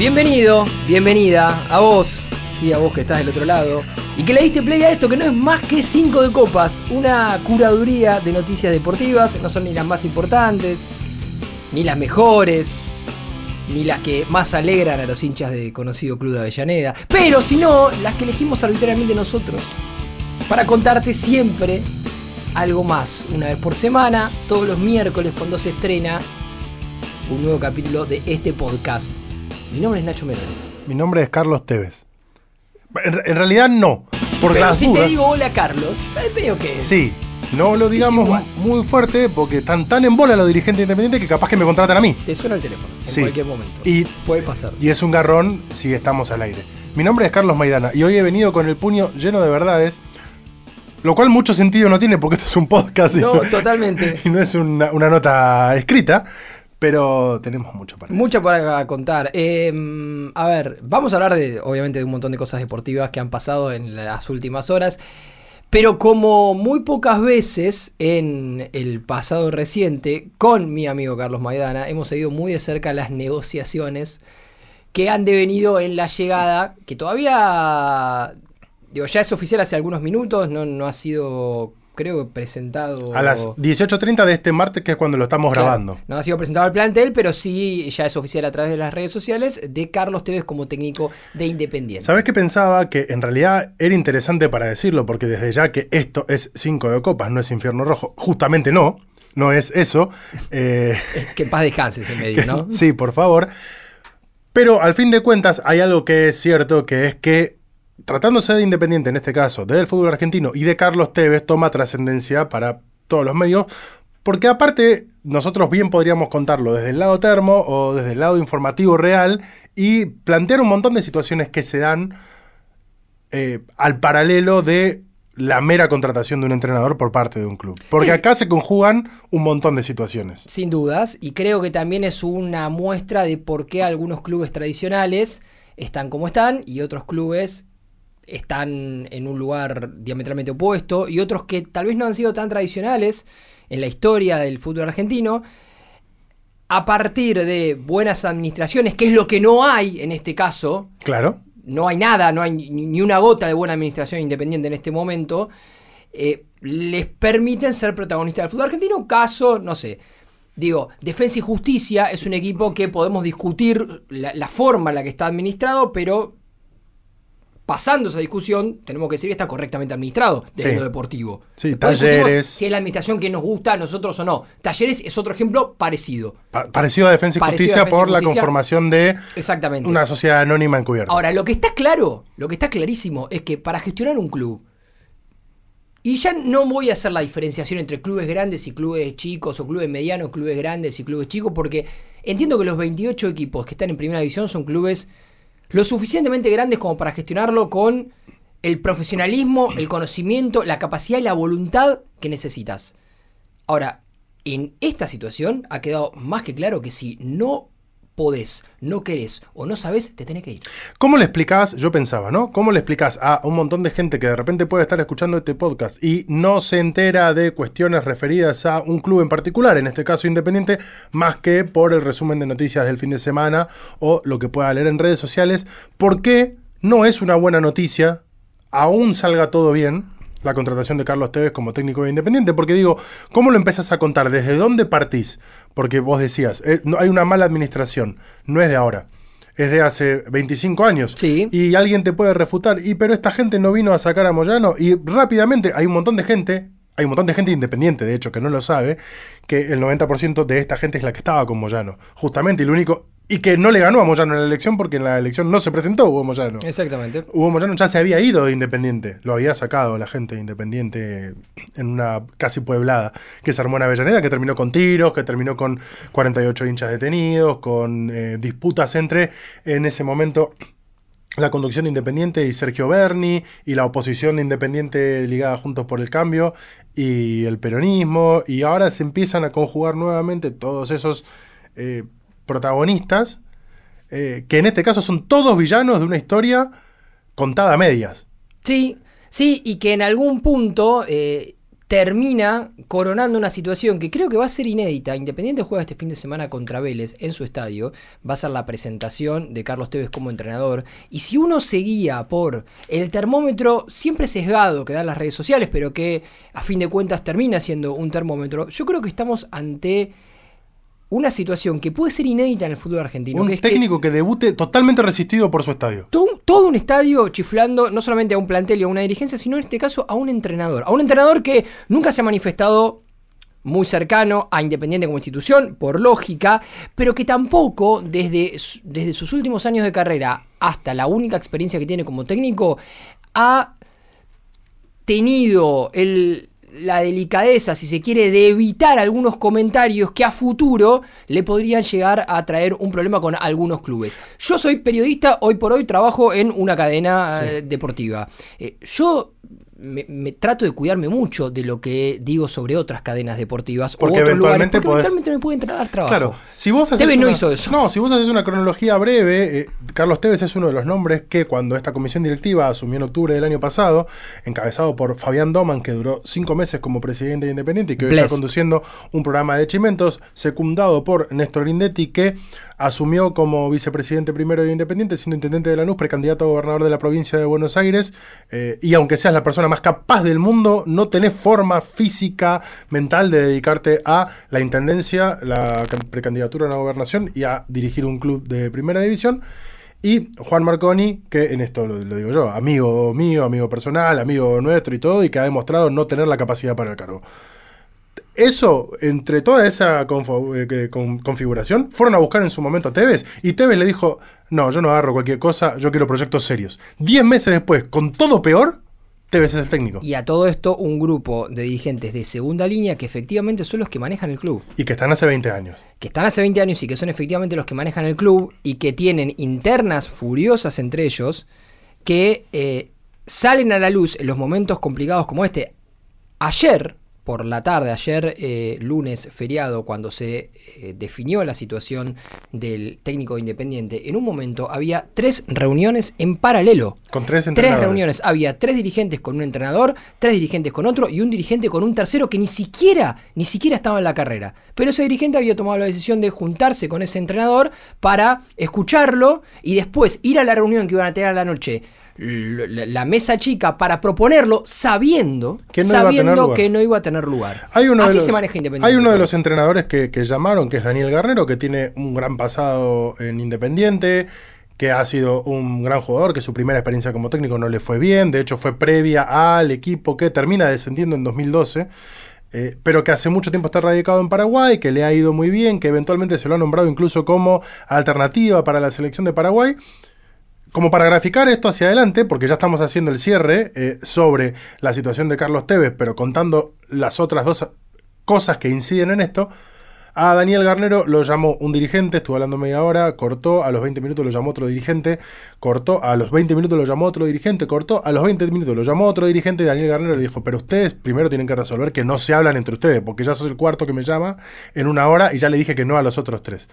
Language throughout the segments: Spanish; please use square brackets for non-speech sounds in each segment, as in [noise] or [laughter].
Bienvenido, bienvenida a vos, sí, a vos que estás del otro lado, y que le diste play a esto que no es más que 5 de copas, una curaduría de noticias deportivas, no son ni las más importantes, ni las mejores, ni las que más alegran a los hinchas de conocido Club de Avellaneda, pero si no, las que elegimos arbitrariamente nosotros, para contarte siempre algo más, una vez por semana, todos los miércoles cuando se estrena un nuevo capítulo de este podcast. Mi nombre es Nacho Meroni. Mi nombre es Carlos Tevez. En, en realidad no. Por Pero las si dudas. te digo hola Carlos, eh, veo que Sí. No lo digamos muy fuerte porque están tan en bola los dirigentes independientes que capaz que me contratan a mí. te suena el teléfono en Sí. cualquier momento. Y, Puede pasar. y es un garrón si estamos al aire. Mi nombre es Carlos Maidana y hoy he venido con el puño lleno de verdades. Lo cual mucho sentido no tiene porque esto es un podcast y no, totalmente. [laughs] y no es una, una nota escrita. Pero tenemos mucho para Mucho para contar. Eh, a ver, vamos a hablar de, obviamente, de un montón de cosas deportivas que han pasado en las últimas horas. Pero como muy pocas veces en el pasado reciente, con mi amigo Carlos Maidana, hemos seguido muy de cerca las negociaciones que han devenido en la llegada, que todavía, digo, ya es oficial hace algunos minutos, no, no ha sido, creo, presentado. A las 18.30 de este martes, que es cuando lo estamos Claro, grabando. No ha sido presentado al plantel, pero sí ya es oficial a través de las redes sociales de Carlos Tevez como técnico de Independiente. ¿Sabes qué pensaba? Que en realidad era interesante para decirlo, porque desde ya que esto es 5 de copas, no es infierno rojo. Justamente no, no es eso. [laughs] Eh, Que en paz descanse ese medio, ¿no? [laughs] sí, por favor. Pero al fin de cuentas hay algo que es cierto, que es que tratándose de Independiente, en este caso, del fútbol argentino y de Carlos Tevez, toma trascendencia para todos los medios. Porque aparte, nosotros bien podríamos contarlo desde el lado termo o desde el lado informativo real y plantear un montón de situaciones que se dan eh, al paralelo de la mera contratación de un entrenador por parte de un club. Porque Sí. acá se conjugan un montón de situaciones. Sin dudas, y creo que también es una muestra de por qué algunos clubes tradicionales están como están y otros clubes están en un lugar diametralmente opuesto y otros que tal vez no han sido tan tradicionales en la historia del fútbol argentino. A partir de buenas administraciones, que es lo que no hay en este caso, Claro. no hay nada, no hay ni, una gota de buena administración independiente en este momento, eh, les permiten ser protagonistas del fútbol argentino. Caso, no sé. Digo, Defensa y Justicia es un equipo que podemos discutir la, la forma en la que está administrado, pero pasando esa discusión, tenemos que decir que está correctamente administrado desde Sí. lo deportivo. Sí, Después Talleres. Si es la administración que nos gusta a nosotros o no. Talleres es otro ejemplo parecido. Pa- parecido a Defensa y Justicia Defensa y por la conformación de Exactamente. una sociedad anónima encubierta. Ahora, lo que está claro, lo que está clarísimo es que para gestionar un club, y ya no voy a hacer la diferenciación entre clubes grandes y clubes chicos, o clubes medianos, clubes grandes y clubes chicos, porque entiendo que los 28 equipos que están en primera división son clubes lo suficientemente grandes como para gestionarlo con el profesionalismo, el conocimiento, la capacidad y la voluntad que necesitas. Ahora, en esta situación ha quedado más que claro que si no podés, no querés o no sabés, te tenés que ir. ¿Cómo le explicás? Yo pensaba, ¿no? ¿Cómo le explicás a un montón de gente que de repente puede estar escuchando este podcast y no se entera de cuestiones referidas a un club en particular, en este caso Independiente, más que por el resumen de noticias del fin de semana o lo que pueda leer en redes sociales? ¿Por qué no es una buena noticia, aún salga todo bien, la contratación de Carlos Tevez como técnico de Independiente? Porque digo, ¿cómo lo empezás a contar? ¿Desde dónde partís? Porque vos decías, eh, no, hay una mala administración, no es de ahora. Es de hace 25 años. Sí. Y alguien te puede refutar. Y pero esta gente no vino a sacar a Moyano. Y rápidamente hay un montón de gente, hay un montón de gente independiente, de hecho, que no lo sabe, que el 90% de esta gente es la que estaba con Moyano. Justamente, y lo único. Y que no le ganó a Moyano en la elección porque en la elección no se presentó Hugo Moyano. Exactamente. Hugo Moyano ya se había ido de Independiente, lo había sacado la gente de Independiente en una casi pueblada que se armó en Avellaneda, que terminó con tiros, que terminó con 48 hinchas detenidos, con eh, disputas entre, en ese momento, la conducción de Independiente y Sergio Berni, y la oposición de Independiente ligada Juntos por el Cambio, y el peronismo, y ahora se empiezan a conjugar nuevamente todos esos eh, protagonistas, eh, que en este caso son todos villanos de una historia contada a medias. Sí, sí, y que en algún punto eh, termina coronando una situación que creo que va a ser inédita. Independiente juega este fin de semana contra Vélez en su estadio. Va a ser la presentación de Carlos Tevez como entrenador. Y si uno seguía por el termómetro siempre sesgado que dan las redes sociales, pero que a fin de cuentas termina siendo un termómetro, yo creo que estamos ante una situación que puede ser inédita en el fútbol argentino. Un que es técnico que, debute totalmente resistido por su estadio. todo, todo un estadio chiflando no solamente a un plantel y a una dirigencia, sino en este caso a un entrenador. A un entrenador que nunca se ha manifestado muy cercano a Independiente como institución, por lógica, pero que tampoco desde, desde sus últimos años de carrera hasta la única experiencia que tiene como técnico, ha tenido el- la delicadeza, si se quiere, de evitar algunos comentarios que a futuro le podrían llegar a traer un problema con algunos clubes. Yo soy periodista, hoy por hoy trabajo en una cadena eh, deportiva. Eh, yo me, me trato de cuidarme mucho de lo que digo sobre otras cadenas deportivas Porque o otros lugares, eventualmente porque podés- eventualmente me pueden dar trabajo. Claro, si vos haces Tevez no hizo eso. No, si vos haces una cronología breve, eh, Carlos Tevez es uno de los nombres que cuando esta comisión directiva asumió en octubre del año pasado, encabezado por Fabián Doman, que duró cinco meses como presidente de Independiente y que hoy Bless. está conduciendo un programa de chimentos, secundado por Néstor Grindetti, que asumió como vicepresidente primero de Independiente, siendo intendente de Lanús, precandidato a gobernador de la provincia de Buenos Aires, eh, y aunque seas la persona más capaz del mundo, no tenés forma física, mental de dedicarte a la intendencia, la can- precandidatura a la gobernación y a dirigir un club de primera división. Y Juan Marconi, que en esto lo digo yo, amigo mío, amigo personal, amigo nuestro y todo, y que ha demostrado no tener la capacidad para el cargo. Eso, entre toda esa eh, configuración, fueron a buscar en su momento a Tevez y Tevez le dijo, no, yo no agarro cualquier cosa, yo quiero proyectos serios. Diez meses después, con todo peor, Tevez es el técnico. Y a todo esto, un grupo de dirigentes de segunda línea que efectivamente son los que manejan el club. Y que están hace 20 años. que están hace 20 años y que son efectivamente los que manejan el club y que tienen internas furiosas entre ellos que eh, salen a la luz en los momentos complicados como este. Ayer, por la tarde, ayer eh, lunes feriado, cuando se eh, definió la situación del técnico independiente, en un momento había tres reuniones en paralelo. Con tres Tres entrenadores. reuniones. Había tres dirigentes con un entrenador, tres dirigentes con otro y un dirigente con un tercero que ni siquiera, ni siquiera estaba en la carrera. Pero ese dirigente había tomado la decisión de juntarse con ese entrenador para escucharlo y después ir a la reunión que iban a tener a la noche. La, mesa chica para proponerlo sabiendo, Que no iba a tener sabiendo lugar. que no iba a tener lugar. Hay uno Así de los, se maneja Independiente. Hay uno de los entrenadores que, que llamaron, que es Daniel Garnero, que tiene un gran pasado en Independiente, que ha sido un gran jugador, que su primera experiencia como técnico no le fue bien, de hecho fue previa al equipo que termina descendiendo en 2012. eh, pero que hace mucho tiempo está radicado en Paraguay, que le ha ido muy bien, que eventualmente se lo ha nombrado incluso como alternativa para la selección de Paraguay. Como para graficar esto hacia adelante, porque ya estamos haciendo el cierre eh, sobre la situación de Carlos Tevez, pero contando las otras dos cosas que inciden en esto, a Daniel Garnero lo llamó un dirigente, estuvo hablando media hora, cortó, a los 20 minutos lo llamó otro dirigente, cortó, a los 20 minutos lo llamó otro dirigente, cortó, a los 20 minutos lo llamó otro dirigente y Daniel Garnero le dijo, pero ustedes primero tienen que resolver que no se hablan entre ustedes, porque ya sos el cuarto que me llama en una hora y ya le dije que no a los otros tres.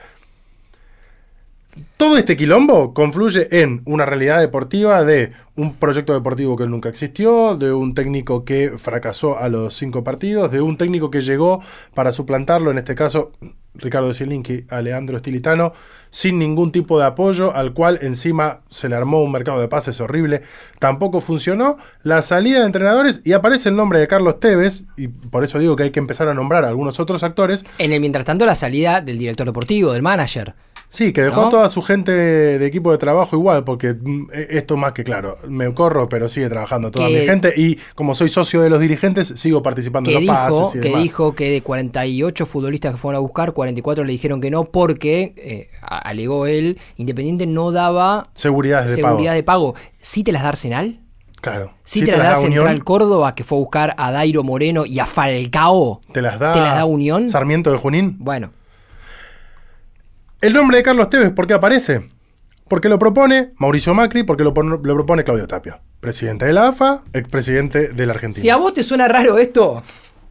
Todo este quilombo confluye en una realidad deportiva de un proyecto deportivo que nunca existió, de un técnico que fracasó a los cinco partidos, de un técnico que llegó para suplantarlo, en este caso Ricardo Zielinski a Leandro Stilitano, sin ningún tipo de apoyo, al cual encima se le armó un mercado de pases horrible, tampoco funcionó, la salida de entrenadores y aparece el nombre de Carlos Tevez, y por eso digo que hay que empezar a nombrar a algunos otros actores, En el mientras tanto, la salida del director deportivo, del manager. Sí, que dejó ¿No? a toda su gente de equipo de trabajo igual, porque mm, e- esto más que claro, me corro, pero sigue trabajando toda Que- mi gente y como soy socio de los dirigentes, sigo participando en los dijo, pases y que demás. dijo que de 48 futbolistas que fueron a buscar, 44 le dijeron que no porque, eh, alegó él, Independiente no daba Seguridades de seguridad pago. de pago. ¿Sí te las da Arsenal? Claro. ¿Sí, Si te, las da Unión, Central Córdoba que fue a buscar a Dairo Moreno y a Falcao? te las da, ¿Te las da Unión? Sarmiento de Junín. Bueno, El nombre de Carlos Tevez, ¿por qué aparece? Porque lo propone Mauricio Macri, porque lo, lo propone Claudio Tapia, presidente de la AFA, expresidente de la Argentina. si a vos te suena raro esto,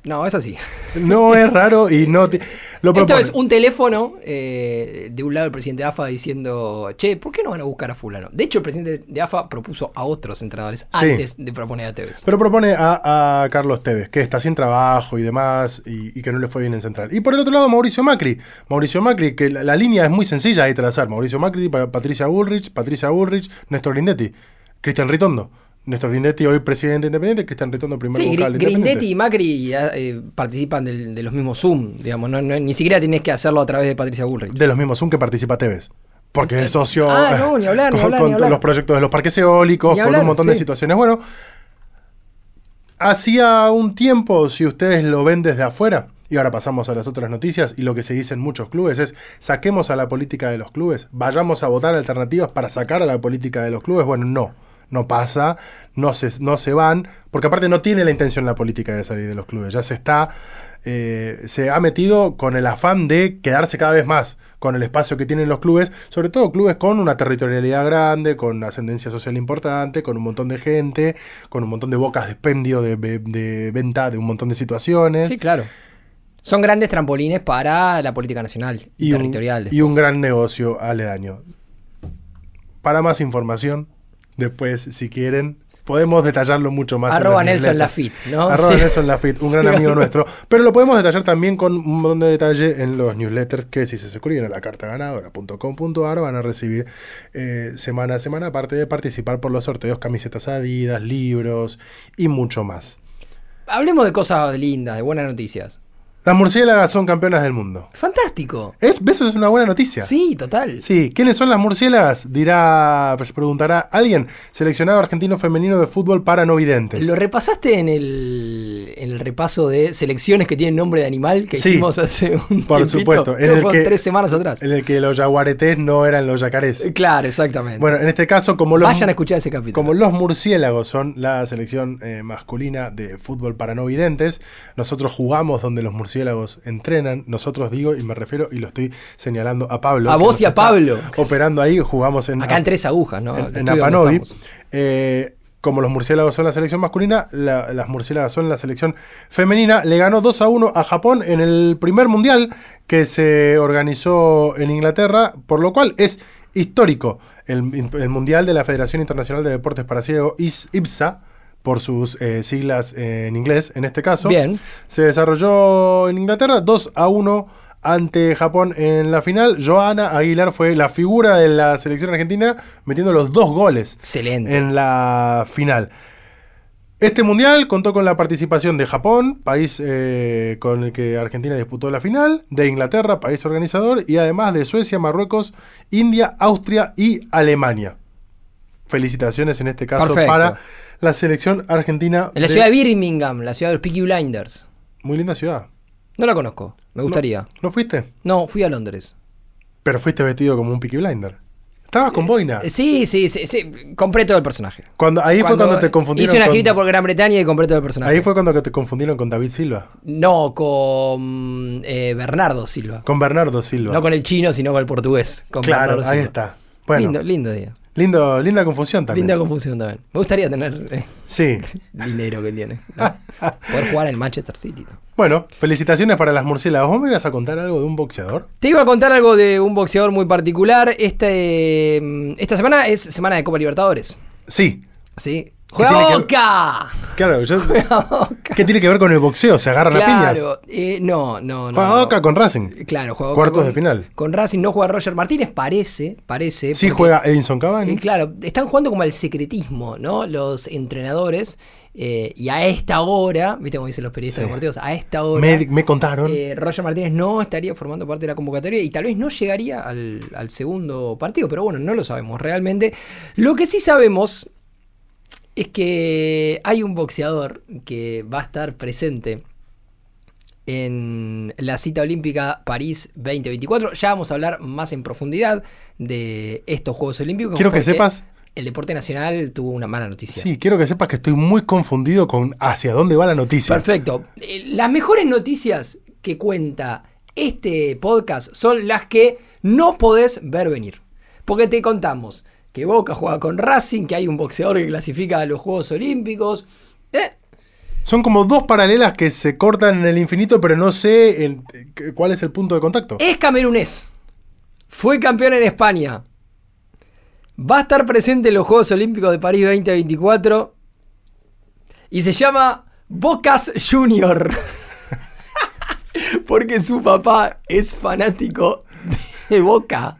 No, es así. [laughs] No es raro y no... ti- Lo Esto propone. es un teléfono eh, de un lado el presidente de AFA diciendo, che, ¿por qué no van a buscar a fulano? De hecho, el presidente de AFA propuso a otros entrenadores Sí. antes de proponer a Tevez. Pero propone a, a Carlos Tevez, que está sin trabajo y demás, y, y que no le fue bien en Central. Y por el otro lado, Mauricio Macri. Mauricio Macri, que la, la línea es muy sencilla de trazar. Mauricio Macri, pa- Patricia Bullrich, Patricia Bullrich, Néstor Grindetti, Cristian Ritondo. Néstor Grindetti, hoy presidente independiente, Cristian Ritondo, primer Sí, vocal independiente. Grindetti y Macri eh, participan del- de los mismos Zoom, digamos, no, no- ni siquiera tienes que hacerlo a través de Patricia Bullrich. De los mismos Zoom que participa Tevez. Porque es socio Ah, no, ni hablar, [laughs] ni con, hablar, con ni hablar. los proyectos de los parques eólicos, con un montón de situaciones. Bueno, hacía un tiempo, si ustedes lo ven desde afuera, y ahora pasamos a las otras noticias, y lo que se dice en muchos clubes es, saquemos a la política de los clubes, vayamos a votar alternativas para sacar a la política de los clubes. Bueno, no. No pasa, no se, no se van, porque aparte no tiene la intención la política de salir de los clubes. Ya se está eh, se ha metido con el afán de quedarse cada vez más con el espacio que tienen los clubes, sobre todo clubes con una territorialidad grande, con ascendencia social importante, con un montón de gente, con un montón de bocas de expendio de, de- de venta de un montón de situaciones. Sí, claro. Son grandes trampolines para la política nacional y, y, un, territorial. y un gran negocio aledaño. Para más información, después, si quieren, podemos detallarlo mucho más. Arroba Nelson. Lafitte, ¿no? Arroba Sí. Nelson Lafitte, un gran Sí. amigo nuestro. Pero lo podemos detallar también con un montón de detalle en los newsletters que si se suscriben a la cartaganadora.com.ar van a recibir eh, semana a semana, aparte de participar por los sorteos, camisetas adidas, libros y mucho más. Hablemos de cosas lindas, de buenas noticias. Las murciélagas son campeonas del mundo. Fantástico. ¿Es, ¿Eso es una buena noticia? Sí, total. Sí, ¿quiénes son las murciélagas? Dirá, se preguntará alguien. Seleccionado argentino femenino de fútbol para no videntes. ¿Lo repasaste en el, en el repaso de selecciones que tienen nombre de animal que Sí, hicimos hace un por tiempito? supuesto, en el que- tres semanas atrás. En el que los yaguaretés no eran los yacarés. Claro, exactamente. Bueno, en este caso, como los, Vayan a escuchar ese capítulo. como los murciélagos son la selección eh, masculina de fútbol para no videntes, nosotros jugamos donde los murciélagos entrenan. Nosotros digo, y me refiero, y lo estoy señalando a Pablo. A vos y a Pablo. Operando ahí, jugamos en, Acá en tres agujas, ¿no? en, en Apanovi. Eh, como los murciélagos son la selección masculina, la- las murciélagas son la selección femenina. Le ganó 2 a 1 a Japón en el primer mundial que se organizó en Inglaterra, por lo cual es histórico el, el mundial de la Federación Internacional de Deportes para Ciego, IS- IBSA, por sus eh, siglas en inglés, en este caso. Bien. Se desarrolló en Inglaterra 2 a 1 ante Japón en la final. Joana Aguilar fue la figura de la selección argentina metiendo los dos goles Excelente. en la final. Este mundial contó con la participación de Japón, país eh, con el que Argentina disputó la final, de Inglaterra, país organizador, y además de Suecia, Marruecos, India, Austria y Alemania. Felicitaciones en este caso Perfecto. para la selección argentina. En la de- ciudad de Birmingham, la ciudad de los Peaky Blinders. Muy linda ciudad. No la conozco, me gustaría. ¿No fuiste? No, fui a Londres. Pero fuiste vestido como un Peaky Blinder. Estabas con boina. Eh, Sí, sí, sí, sí, compré todo el personaje. Cuando, ahí fue cuando te confundieron. Hice una girita por Gran Bretaña y compré todo el personaje. Ahí fue cuando te confundieron con David Silva. No, con eh, Bernardo Silva. Con Bernardo Silva. No con el chino, sino con el portugués. Con claro, ahí está. Bueno, Lindo, lindo día. Lindo, linda confusión también. Linda confusión también. Me gustaría tener eh, Sí. [laughs] dinero que tiene. ¿no? Poder jugar en Manchester City. ¿no? Bueno, felicitaciones para las murciélagas. ¿Vos me ibas a contar algo de un boxeador? Te iba a contar algo de un boxeador muy particular. Este, mm, esta semana es semana de Copa Libertadores. Sí. ¿Sí? ¡Juega Boca! Claro, yo- ¡Juega Boca! ¿qué tiene que ver con el boxeo? ¿Se agarran a piñas? Claro, eh, no, no, no. Juega. Boca con Racing. Claro, juega Boca Cuartos con- de final. Con Racing no juega Roger Martínez, parece, parece. Sí porque- juega Edinson Cavani. Eh, claro, están jugando como al secretismo, ¿no? Los entrenadores. eh, y a esta hora, ¿viste cómo dicen los periodistas Sí. deportivos? A esta hora. me, me contaron. eh, Roger Martínez no estaría formando parte de la convocatoria y tal vez no llegaría al, al segundo partido, pero bueno, no lo sabemos realmente. Lo que sí sabemos es que hay un boxeador que va a estar presente en la cita olímpica París 2024. Ya vamos a hablar más en profundidad de estos Juegos Olímpicos. Quiero que sepas. El deporte nacional tuvo una mala noticia. Sí, quiero que sepas que estoy muy confundido con hacia dónde va la noticia. Perfecto. Eh, Las mejores noticias que cuenta este podcast son las que no podés ver venir. Porque te contamos que Boca juega con Racing, que hay un boxeador que clasifica a los Juegos Olímpicos. Eh, Son como dos paralelas que se cortan en el infinito, pero no sé eh, cuál es el punto de contacto. Es camerunés. Fue campeón en España. Va a estar presente en los Juegos Olímpicos de París 2024. Y se llama Bocas Junior. [laughs] Porque su papá es fanático de Boca.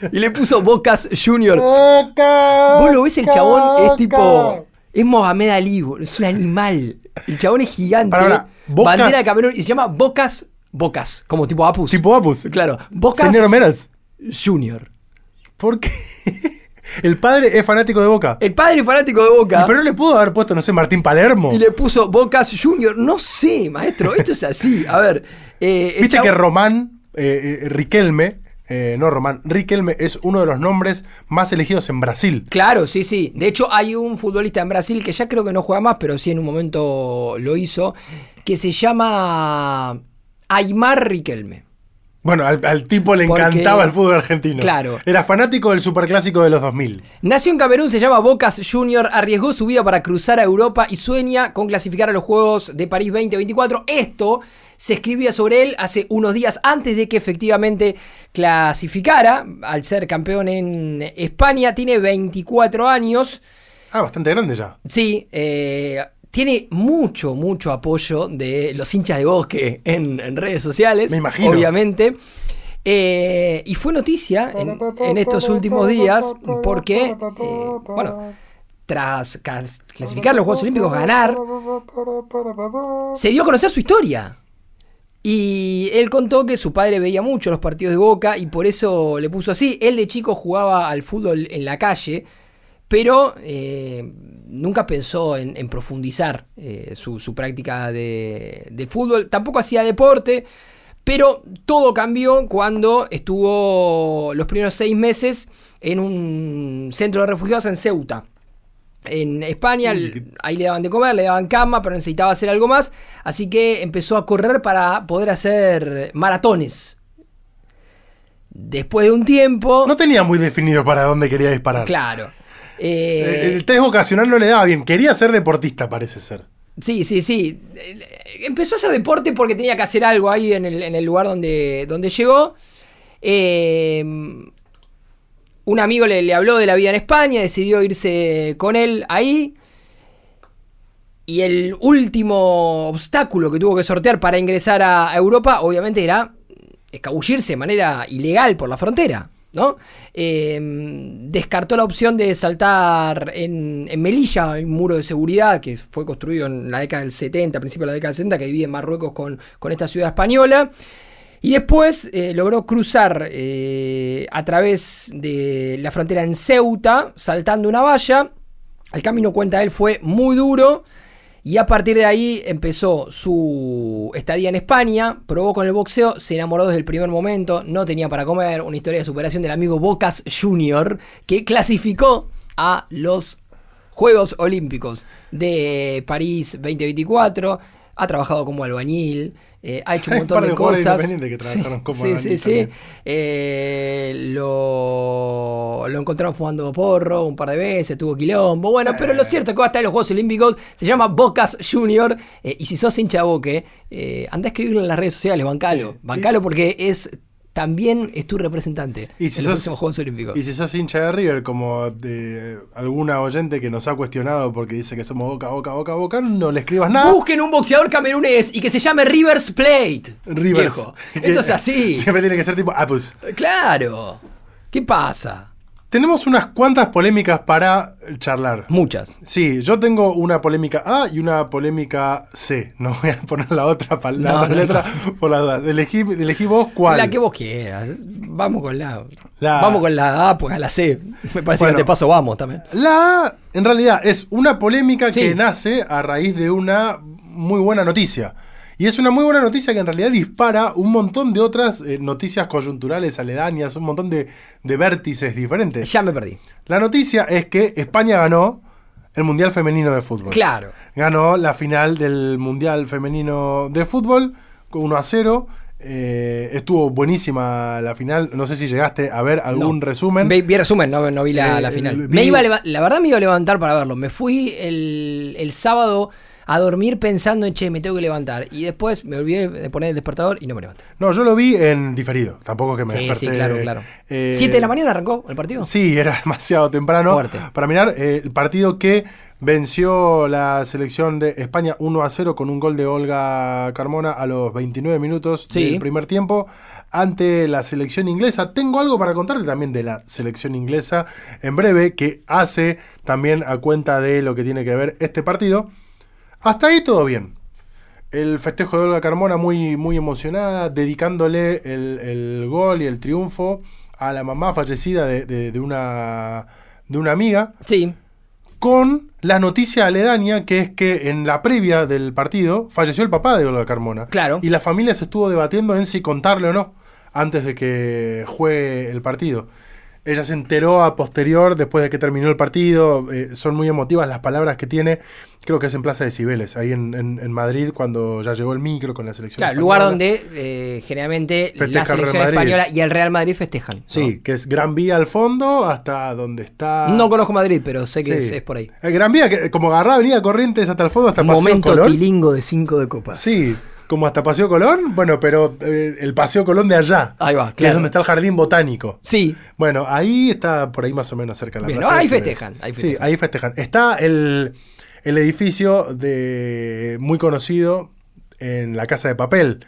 [laughs] Y le puso Bocas Junior. Vos lo ves, el chabón es tipo. Es Mohamed Ali, es un animal. El chabón es gigante. Para, para, Bocas- bandera de Camerún y se llama Bocas. Bocas, como tipo Apus. Tipo Apus. Claro. Bocas Señor Meras, Junior. ¿por qué? [laughs] El padre es fanático de Boca. El padre es fanático de Boca. Pero no le pudo haber puesto, no sé, Martín Palermo. Y le puso Bocas Junior. No sé, maestro. Esto es así. A ver. eh, Viste que Román, eh, eh, Riquelme, eh, no Román, Riquelme es uno de los nombres más elegidos en Brasil. Claro, sí, sí. De hecho, hay un futbolista en Brasil que ya creo que no juega más, pero sí en un momento lo hizo, que se llama Aymar Riquelme. Bueno, al, al tipo le Porque- encantaba el fútbol argentino. Claro. Era fanático del superclásico de los 2000. Nació en Camerún, se llama Bocas Junior, arriesgó su vida para cruzar a Europa y sueña con clasificar a los Juegos de París 2024. Esto se escribía sobre él hace unos días antes de que efectivamente clasificara al ser campeón en España. Tiene 24 años. Ah, bastante grande ya. Sí, eh, tiene mucho, mucho apoyo de los hinchas de bosque en, en redes sociales. Me imagino. Obviamente. Eh, y fue noticia en, en estos últimos días porque, eh, bueno, tras clasificar los Juegos Olímpicos, ganar, se dio a conocer su historia. Y él contó que su padre veía mucho los partidos de Boca y por eso le puso así. Él de chico jugaba al fútbol en la calle, pero eh, nunca pensó en, en profundizar eh, su, su práctica de, de fútbol. Tampoco hacía deporte, pero todo cambió cuando estuvo los primeros seis meses en un centro de refugiados en Ceuta. En España, ahí le daban de comer, le daban cama, pero necesitaba hacer algo más. Así que empezó a correr para poder hacer maratones. Después de un tiempo. No tenía muy definido para dónde quería disparar. claro. Eh, Eh, El test vocacional no le daba bien. Quería ser deportista, parece ser. Sí, sí, sí. Empezó a hacer deporte porque tenía que hacer algo ahí en el, en el lugar donde, donde llegó. Eh, un amigo le, le habló de la vida en España, decidió irse con él ahí. Y el último obstáculo que tuvo que sortear para ingresar a, a Europa, obviamente, era escabullirse de manera ilegal por la frontera. ¿No? Eh, descartó la opción de saltar en, en Melilla, un muro de seguridad que fue construido en la década del 70, a principios de la década del 70, que divide Marruecos con, con esta ciudad española. Y después eh, logró cruzar eh, a través de la frontera en Ceuta, saltando una valla. El camino, cuenta él, fue muy duro. Y a partir de ahí empezó su estadía en España, probó con el boxeo, se enamoró desde el primer momento, no tenía para comer, una historia de superación del amigo Bocas Jr., que clasificó a los Juegos Olímpicos de París 2024, ha trabajado como albañil, eh, ha hecho un [laughs] Hay un montón par de, de cosas. que trabajaron como sí, sí, sí. Eh, lo, lo encontraron fumando porro un par de veces, tuvo quilombo. Bueno, pero lo cierto es que va a estar en los Juegos Olímpicos. Se llama Bocas Junior. eh, y si sos hincha boque, eh, anda a escribirlo en las redes sociales, bancalo. Sí. Bancalo porque es también es tu representante Y si en los sos- próximos Juegos Olímpicos. Y si sos hincha de River, como de alguna oyente que nos ha cuestionado porque dice que somos boca, boca, boca, boca, no le escribas nada. Busquen un boxeador camerunés y que se llame Rivers Plate. Rivers. Viejo. Esto es así. [laughs] Siempre tiene que ser tipo, pues. Claro. ¿Qué pasa? Tenemos unas cuantas polémicas para charlar. Muchas. Sí, yo tengo una polémica A y una polémica C. No voy a poner la otra, pa- la No, otra no, letra por las dudas. Elegí, elegí vos cuál. La que vos quieras. Vamos con la. La- Vamos con la A, pues a la C. Me parece Bueno. que de paso vamos también. La A, en realidad, es una polémica Sí. que nace a raíz de una muy buena noticia. Y es una muy buena noticia que en realidad dispara un montón de otras eh, noticias coyunturales, aledañas, un montón de, de vértices diferentes. Ya me perdí. La noticia es que España ganó el Mundial Femenino de Fútbol. Claro. Ganó la final del Mundial Femenino de Fútbol con 1 a 0. Eh, estuvo buenísima la final. No sé si llegaste a ver algún No. resumen. Vi, vi resumen, no, no vi la, Eh, la final. vi- Me iba la verdad me iba a levantar para verlo. Me fui el, el sábado a dormir pensando en, che, me tengo que levantar. Y después me olvidé de poner el despertador y no me levanté. No, yo lo vi en diferido. Tampoco que me Sí, desperté. sí, claro, claro. eh, ¿Siete de la mañana arrancó el partido? Sí, era [laughs] demasiado temprano Fuerte. para mirar eh, el partido que venció la selección de España 1 a 0 con un gol de Olga Carmona a los 29 minutos Sí. del primer tiempo ante la selección inglesa. Tengo algo para contarte también de la selección inglesa en breve que hace también a cuenta de lo que tiene que ver este partido. Hasta ahí todo bien. El festejo de Olga Carmona muy, muy emocionada, dedicándole el, el gol y el triunfo a la mamá fallecida de, de- de una, de una amiga, Sí. con la noticia aledaña que es que en la previa del partido falleció el papá de Olga Carmona. Claro. Y la familia se estuvo debatiendo en si contarle o no antes de que juegue el partido. Ella se enteró a posterior, después de que terminó el partido. eh, son muy emotivas las palabras que tiene. Creo que es en Plaza de Cibeles, ahí en, en- en Madrid, cuando ya llegó el micro con la selección. Claro, española. lugar donde eh, generalmente Festeja la selección española y el Real Madrid festejan. ¿no? Sí, que es Gran Vía al fondo hasta donde está. No conozco Madrid, pero sé que Sí. es, es por ahí. Eh, Gran Vía, que como agarrá Avenida Corrientes hasta el fondo, hasta Paseo Momento Colón. tilingo de cinco de copas. Sí, como hasta Paseo Colón. Bueno, pero eh, el Paseo Colón de allá. Ahí va, Que es claro. donde está el jardín botánico. Sí, Bueno, ahí está por ahí más o menos cerca de la Bien, plaza no, ahí festejan, ahí Sí, festejan. ahí festejan. Está el, el edificio de muy conocido en la Casa de Papel.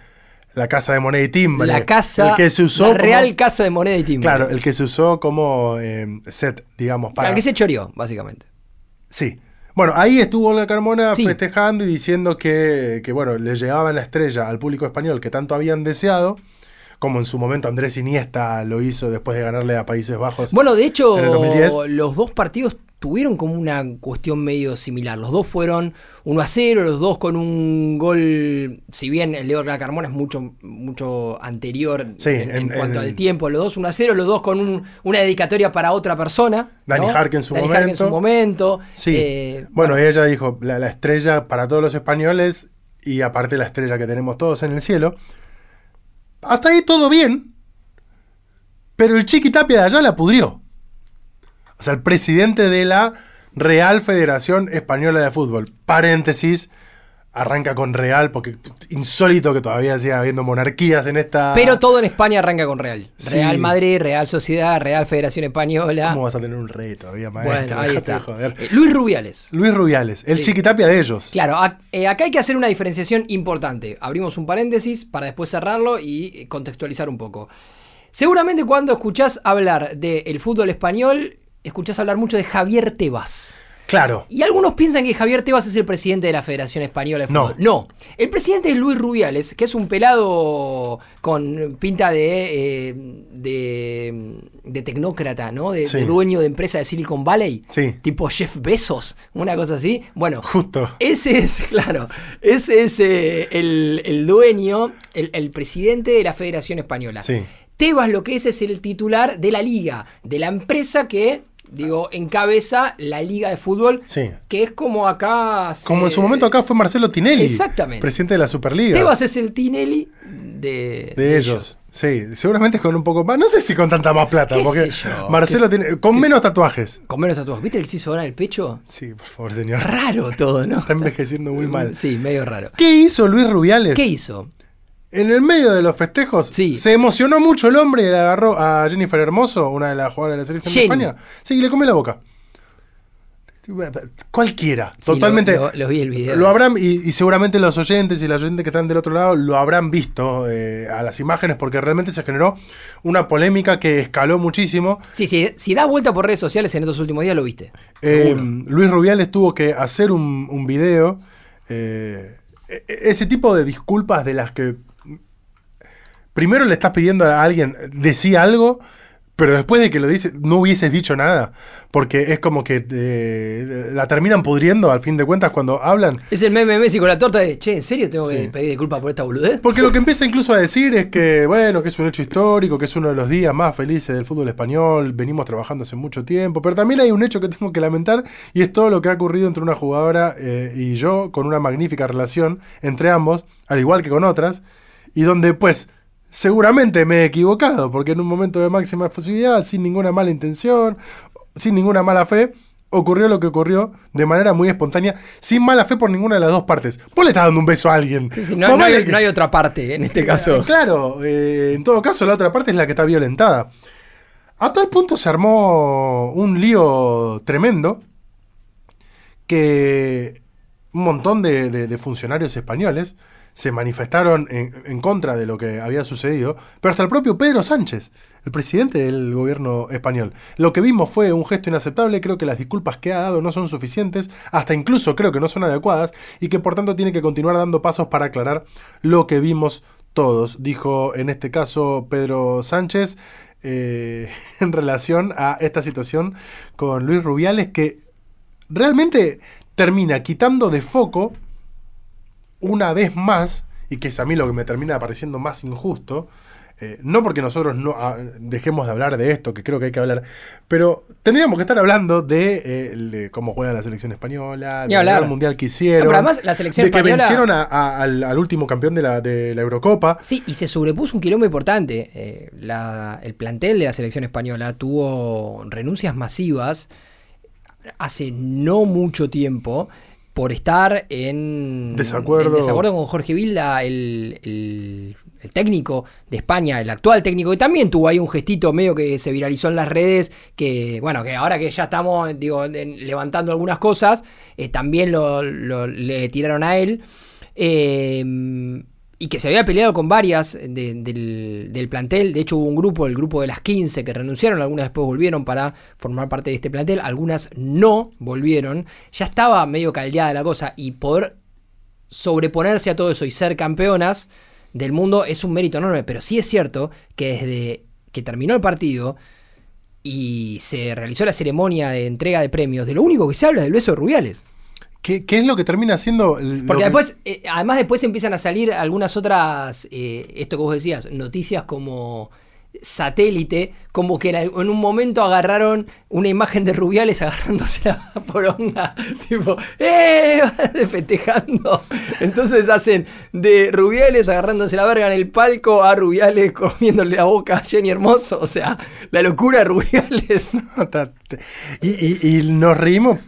La Casa de Moneda y Timbre. la casa, El que se usó la como- Real Casa de Moneda y Timbre. Claro, el que se usó como eh, set, digamos, para... Claro, que se choreó, básicamente. Sí. Bueno, ahí estuvo Olga Carmona Sí. festejando y diciendo que, que, bueno, le llegaban la estrella al público español que tanto habían deseado, como en su momento Andrés Iniesta lo hizo después de ganarle a Países Bajos. Bueno, de hecho, En el 2010. los dos partidos tuvieron como una cuestión medio similar. Los dos fueron 1 a 0, los dos con un gol, si bien el de Olga Carmona es mucho, mucho anterior Sí, en, en en- cuanto en- al tiempo, los dos 1 a 0, los dos con un- una dedicatoria para otra persona. Dani ¿no? Jarque en su Dani Jarque en su momento. momento. Sí. Eh, bueno, ella dijo, la, la estrella para todos los españoles y aparte la estrella que tenemos todos en el cielo. Hasta ahí todo bien, pero el Chiqui Tapia de allá la pudrió. O sea, el presidente de la Real Federación Española de Fútbol. Paréntesis, arranca con Real, porque insólito que todavía siga habiendo monarquías en esta... Pero todo en España arranca con Real. Sí. Real Madrid, Real Sociedad, Real Federación Española. ¿Cómo vas a tener un rey todavía, maestro? Bueno, ahí Dejate de está. joder. Eh, Luis Rubiales. Luis Rubiales, el Sí. Chiqui Tapia de ellos. Claro, eh, acá hay que hacer una diferenciación importante. Abrimos un paréntesis para después cerrarlo y eh, contextualizar un poco. Seguramente cuando escuchás hablar del fútbol español, escuchás hablar mucho de Javier Tebas. Claro. Y algunos piensan que Javier Tebas es el presidente de la Federación Española de No. Fútbol. No. El presidente es Luis Rubiales, que es un pelado con pinta de, eh, de, de tecnócrata, ¿no? De, Sí. de dueño de empresa de Silicon Valley. Sí. Tipo Jeff Bezos, una cosa así. Bueno, Justo. ese es, [laughs] claro, ese es eh, el, el dueño, el, el presidente de la Federación Española. Sí. Tebas lo que es es el titular de la liga, de la empresa que, digo, encabeza la liga de fútbol, Sí. que es como acá... se- Como en su momento acá fue Marcelo Tinelli. Exactamente. Presidente de la Superliga. Tebas es el Tinelli de, de ellos. Sí, seguramente con un poco más. No sé si con tanta más plata, ¿Qué porque sé yo? Marcelo ¿Qué tiene. Con qué menos tatuajes. Con menos tatuajes. ¿Viste el hizo ahora en el pecho? Sí, por favor, señor. Raro todo, ¿no? [laughs] Está envejeciendo muy mal. Sí, medio raro. ¿Qué hizo Luis Rubiales? ¿Qué hizo? En el medio de los festejos, Sí. se emocionó mucho el hombre y le agarró a Jennifer Hermoso, una de las jugadoras de la selección Jenny. de España. Sí, y le comió la boca. Cualquiera, Sí, totalmente. Lo, lo- lo vi el video. Lo habrán, y, y seguramente los oyentes y las oyentes que están del otro lado lo habrán visto eh, a las imágenes porque realmente se generó una polémica que escaló muchísimo. Sí, sí, si da vuelta por redes sociales en estos últimos días lo viste. Eh. Luis Rubiales tuvo que hacer un, un video. eh, e- e- ese tipo de disculpas de las que primero le estás pidiendo a alguien, decía algo, pero después de que lo dice, no hubieses dicho nada. Porque es como que eh, la terminan pudriendo al fin de cuentas cuando hablan. Es el meme Messi con la torta de, che, ¿en serio tengo Sí. que pedir disculpas por esta boludez? Porque lo que [laughs] empieza incluso a decir es que, bueno, que es un hecho histórico, que es uno de los días más felices del fútbol español, venimos trabajando hace mucho tiempo, pero también hay un hecho que tengo que lamentar y es todo lo que ha ocurrido entre una jugadora eh, y yo, con una magnífica relación entre ambos, al igual que con otras, y donde pues seguramente me he equivocado, porque en un momento de máxima efusividad, sin ninguna mala intención, sin ninguna mala fe, ocurrió lo que ocurrió de manera muy espontánea, sin mala fe por ninguna de las dos partes. Vos le estás dando un beso a alguien. Sí, sí, no, no hay, no hay otra parte en este caso. [laughs] Claro, eh, en todo caso la otra parte es la que está violentada. A tal punto se armó un lío tremendo que un montón de, de- de funcionarios españoles se manifestaron en, contra de lo que había sucedido, pero hasta el propio Pedro Sánchez, el presidente del gobierno español. Lo que vimos fue un gesto inaceptable, creo que las disculpas que ha dado no son suficientes, hasta incluso creo que no son adecuadas y que por tanto tiene que continuar dando pasos para aclarar lo que vimos todos, dijo en este caso Pedro Sánchez eh, [laughs] en relación a esta situación con Luis Rubiales que realmente termina quitando de foco una vez más, y que es a mí lo que me termina pareciendo más injusto, eh, no porque nosotros no ah, dejemos de hablar de esto, que creo que hay que hablar, pero tendríamos que estar hablando de, eh, de cómo juega la selección española, del. Gran mundial que hicieron, No, pero además la selección de que vencieron a- a- al, al último campeón de la, de la Eurocopa. Sí, y se sobrepuso un quilombo importante. Eh, la- el plantel de la selección española tuvo renuncias masivas hace no mucho tiempo por estar en Desacuerdo. en desacuerdo con Jorge Vilda, el, el- el técnico de España, el actual técnico, que también tuvo ahí un gestito medio que se viralizó en las redes, que bueno, que ahora que ya estamos digo, levantando algunas cosas, eh, también lo, lo- le tiraron a él. Eh, y que se había peleado con varias de- del, del plantel. De hecho, hubo un grupo, el grupo de las 15, que renunciaron. Algunas después volvieron para formar parte de este plantel. Algunas no volvieron. Ya estaba medio caldeada la cosa. Y poder sobreponerse a todo eso y ser campeonas del mundo es un mérito enorme. Pero sí es cierto que desde que terminó el partido y se realizó la ceremonia de entrega de premios, de lo único que se habla es del beso de Rubiales. ¿Qué, qué es lo que termina siendo? Porque que- después, eh, además después empiezan a salir algunas otras, eh, esto que vos decías, noticias como satélite, como que en, un momento agarraron una imagen de Rubiales [laughs] agarrándose la poronga, [laughs] tipo, ¡eh! [laughs] festejando. Entonces hacen de Rubiales agarrándose la verga en el palco a Rubiales comiéndole la boca a Jenny Hermoso. O sea, la locura de Rubiales. Y, y- y nos reímos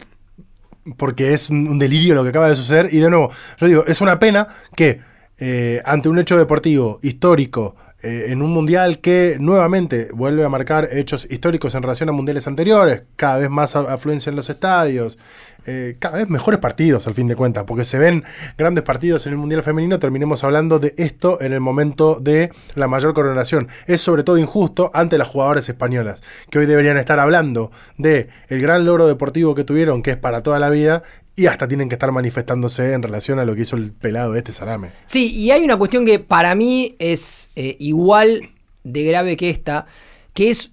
porque es un delirio lo que acaba de suceder. Y de nuevo, yo digo, es una pena que eh, ante un hecho deportivo histórico, eh, en un mundial que nuevamente vuelve a marcar hechos históricos en relación a mundiales anteriores, cada vez más afluencia en los estadios, eh, cada vez mejores partidos al fin de cuentas, porque se ven grandes partidos en el mundial femenino, terminemos hablando de esto en el momento de la mayor coronación. Es sobre todo injusto ante las jugadoras españolas, que hoy deberían estar hablando de el gran logro deportivo que tuvieron, que es para toda la vida, y hasta tienen que estar manifestándose en relación a lo que hizo el pelado de este salame. Sí, y hay una cuestión que para mí es eh, igual de grave que esta, que es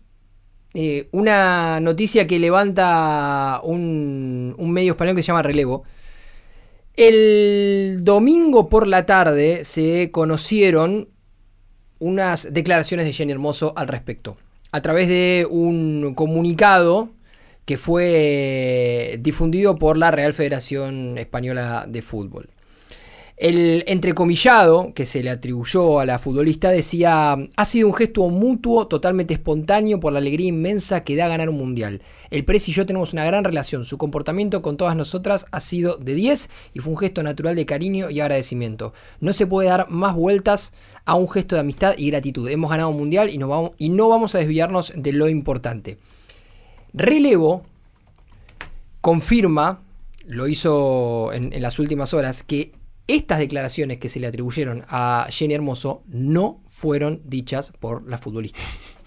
eh, una noticia que levanta un, un medio español que se llama Relevo. El domingo por la tarde se conocieron unas declaraciones de Jenny Hermoso al respecto. A través de un comunicado que fue difundido por la Real Federación Española de Fútbol. El entrecomillado que se le atribuyó a la futbolista decía, ha sido un gesto mutuo, totalmente espontáneo por la alegría inmensa que da ganar un mundial. El Pres y yo tenemos una gran relación, su comportamiento con todas nosotras ha sido de 10 y fue un gesto natural de cariño y agradecimiento. No se puede dar más vueltas a un gesto de amistad y gratitud. Hemos ganado un mundial y, vamos, y no vamos a desviarnos de lo importante. Relevo confirma, lo hizo en, en las últimas horas, que estas declaraciones que se le atribuyeron a Jenny Hermoso no fueron dichas por la futbolista.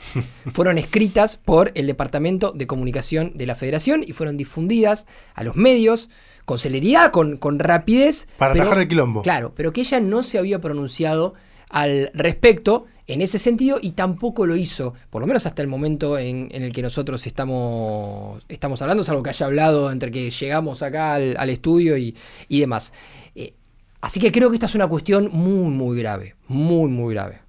[laughs] fueron escritas por el Departamento de Comunicación de la Federación y fueron difundidas a los medios con celeridad, con, con rapidez. Para pero- atajar el quilombo. Claro, pero que ella no se había pronunciado al respecto en ese sentido y tampoco lo hizo, por lo menos hasta el momento en, el que nosotros estamos, estamos hablando, salvo que haya hablado entre que llegamos acá al, al estudio y, y demás. Eh, así que creo que esta es una cuestión muy, muy grave, muy, muy grave.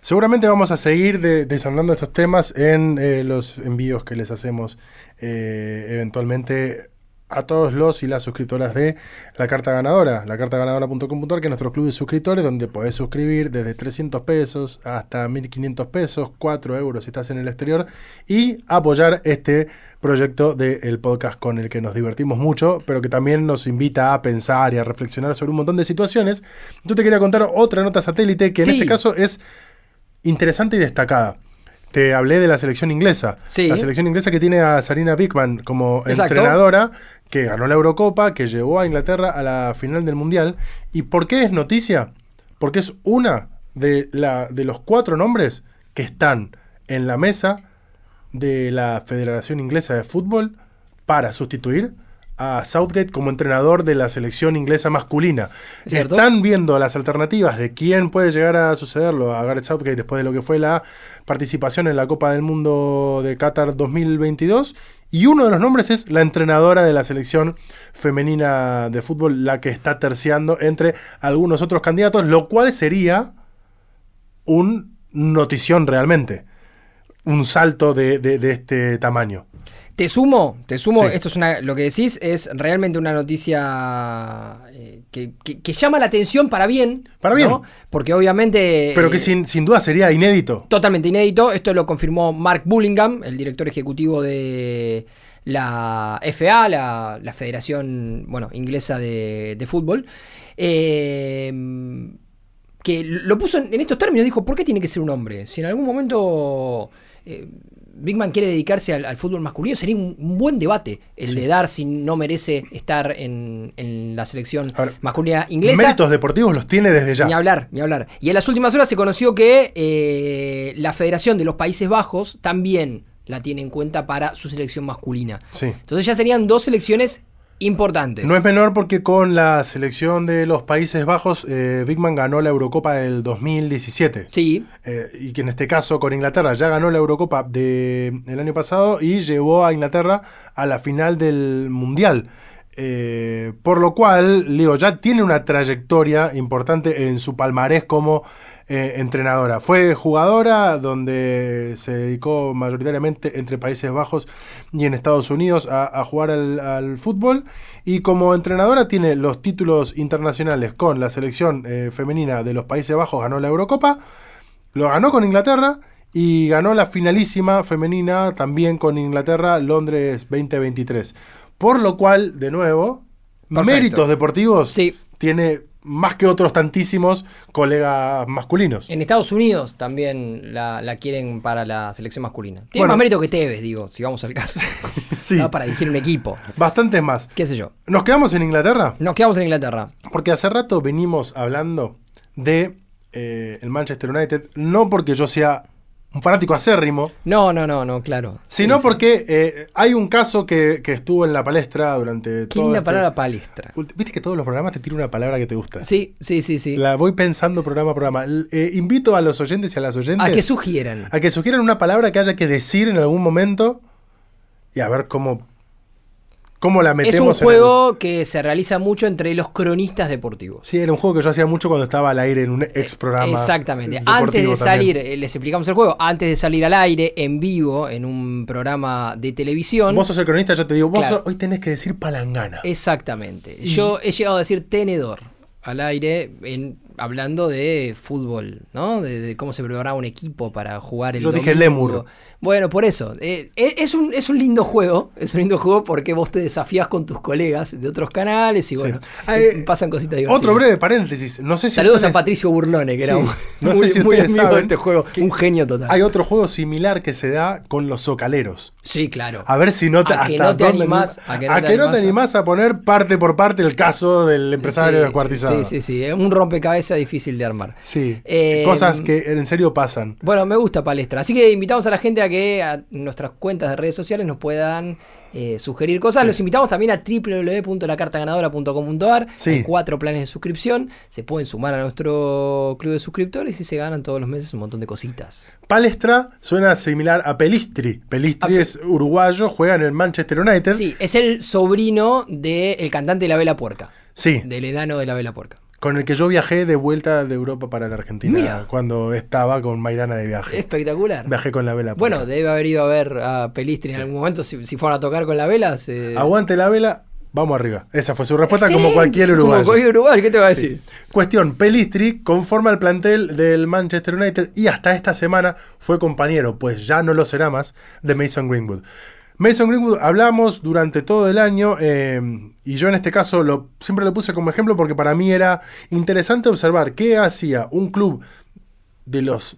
Seguramente vamos a seguir de- desandando estos temas en eh, los envíos que les hacemos eh, eventualmente a todos los y las suscriptoras de La Carta Ganadora, lacartaganadora.com.ar, que es nuestro club de suscriptores, donde podés suscribir desde 300 pesos hasta 1500 pesos, 4 euros si estás en el exterior, y apoyar este proyecto del podcast con el que nos divertimos mucho, pero que también nos invita a pensar y a reflexionar sobre un montón de situaciones. Yo te quería contar otra nota satélite que en Sí. este caso es interesante y destacada. Te hablé de la selección inglesa. Sí. La selección inglesa que tiene a Sarina Bigman como Exacto. entrenadora, que ganó la Eurocopa, que llevó a Inglaterra a la final del Mundial. ¿Y por qué es noticia? Porque es una de, la, de los cuatro nombres que están en la mesa de la Federación Inglesa de Fútbol para sustituir a Southgate como entrenador de la selección inglesa masculina. Están viendo las alternativas de quién puede llegar a sucederlo a Gareth Southgate después de lo que fue la participación en la Copa del Mundo de Qatar 2022. Y uno de los nombres es la entrenadora de la selección femenina de fútbol, la que está terciando entre algunos otros candidatos, lo cual sería un notición realmente. Un salto de, de- de este tamaño. Te sumo, te sumo, Sí. esto es una, lo que decís es realmente una noticia eh, que, que- que llama la atención para bien. Para bien. ¿no? Porque obviamente... Pero que eh, sin, sin duda sería inédito. Totalmente inédito. Esto lo confirmó Mark Bullingham, el director ejecutivo de la FA, la, la Federación bueno, Inglesa de, de Fútbol. Eh, que lo puso en, en estos términos, dijo, ¿por qué tiene que ser un hombre? Si en algún momento eh, Big Man quiere dedicarse al, al fútbol masculino, sería un, un buen debate el de dar si no merece estar en, en la selección ver, masculina inglesa. Méritos deportivos los tiene desde ya. Ni hablar, ni hablar. Y en las últimas horas se conoció que eh, la Federación de los Países Bajos también la tiene en cuenta para su selección masculina. Sí. Entonces ya serían dos selecciones importantes. No es menor porque con la selección de los Países Bajos, eh, Bigman ganó la Eurocopa del 2017. Sí, Eh, y que en este caso con Inglaterra ya ganó la Eurocopa del año pasado y llevó a Inglaterra a la final del Mundial. Eh, por lo cual, Leo ya tiene una trayectoria importante en su palmarés como eh, entrenadora. Fue jugadora donde se dedicó mayoritariamente entre Países Bajos y en Estados Unidos a, a jugar al, al fútbol. Y como entrenadora tiene los títulos internacionales con la selección eh, femenina de los Países Bajos, ganó la Eurocopa. Lo ganó con Inglaterra y ganó la finalísima femenina también con Inglaterra, Londres 2023. Por lo cual, de nuevo, Perfecto. méritos deportivos Sí. tiene más que otros tantísimos colegas masculinos. en Estados Unidos también la, la quieren para la selección masculina. Tiene Bueno. más mérito que Tevez, digo, si vamos al caso. [laughs] Sí, ¿no? Para dirigir un equipo, bastantes más. qué sé yo. ¿Nos quedamos en Inglaterra? Nos quedamos en Inglaterra. Porque hace rato venimos hablando de eh, el Manchester United, no porque yo sea un fanático acérrimo, No, no, no, no, claro. sino Sí, sí. porque eh, hay un caso que, que estuvo en la palestra durante Qué todo linda este- palabra palestra. Viste que todos los programas te tiran una palabra que te gusta. Sí, sí, sí, sí. La voy pensando programa a programa. Eh, invito a los oyentes y a las oyentes A que sugieran. a que sugieran una palabra que haya que decir en algún momento y a ver cómo, cómo la Es un en el- juego que se realiza mucho entre los cronistas deportivos. Sí, era un juego que yo hacía mucho cuando estaba al aire en un ex programa. Exactamente. Antes de salir, eh, les explicamos el juego, antes de salir al aire, en vivo, en un programa de televisión. Vos sos el cronista, yo te digo, vos Claro. sos- hoy tenés que decir palangana. Exactamente. Yo he llegado a decir tenedor al aire en, hablando de fútbol, ¿no? De, de cómo se preparaba un equipo para jugar el Yo dije domingo. lémur. Bueno, por eso. eh, es, es un, es un lindo juego. Es un lindo juego porque vos te desafías con tus colegas de otros canales y bueno, Ah, eh, pasan cositas divertidas. Otro breve paréntesis. No sé si Saludos a Patricio Burlone, que era un, no muy, si muy amigo de este juego. Un genio total. Hay otro juego similar que se da con los socaleros. Sí, claro. A ver si no te, A que hasta no te dónde animás- a que no te animás a- animás a poner parte por parte el caso del empresario Sí, descuartizado. Sí, sí, sí. Un rompecabezas difícil de armar. Sí. Eh, Cosas que en serio pasan. Bueno, me gusta palestra. Así que invitamos a la gente a que a nuestras cuentas de redes sociales nos puedan eh, sugerir cosas. Los invitamos también a www.lacartaganadora.com.ar. Sí. Hay cuatro planes de suscripción. Se pueden sumar a nuestro club de suscriptores y se ganan todos los meses un montón de cositas. Palestra suena similar a Pelistri. Pelistri A Pe- es uruguayo, juega en el Manchester United. Sí, es el sobrino del cantante de la Vela Puerca. Sí, Del enano de la Vela Puerca. Con el que yo viajé de vuelta de Europa para la Argentina Mira. cuando estaba con Maidana de viaje. Espectacular. Viajé con la vela. Bueno, debe haber ido a ver a Pelistri en algún momento. Si, si fueron a tocar con la vela, se- Aguante la vela. vamos arriba. Esa fue su respuesta como cualquier Como uruguayo. cualquier uruguayo, ¿qué te va a decir? Cuestión, Pelistri conforma el plantel del Manchester United y hasta esta semana fue compañero, pues ya no lo será más, de Mason Greenwood. Mason Greenwood hablamos durante todo el año eh, y yo en este caso lo, siempre lo puse como ejemplo porque para mí era interesante observar qué hacía un club de los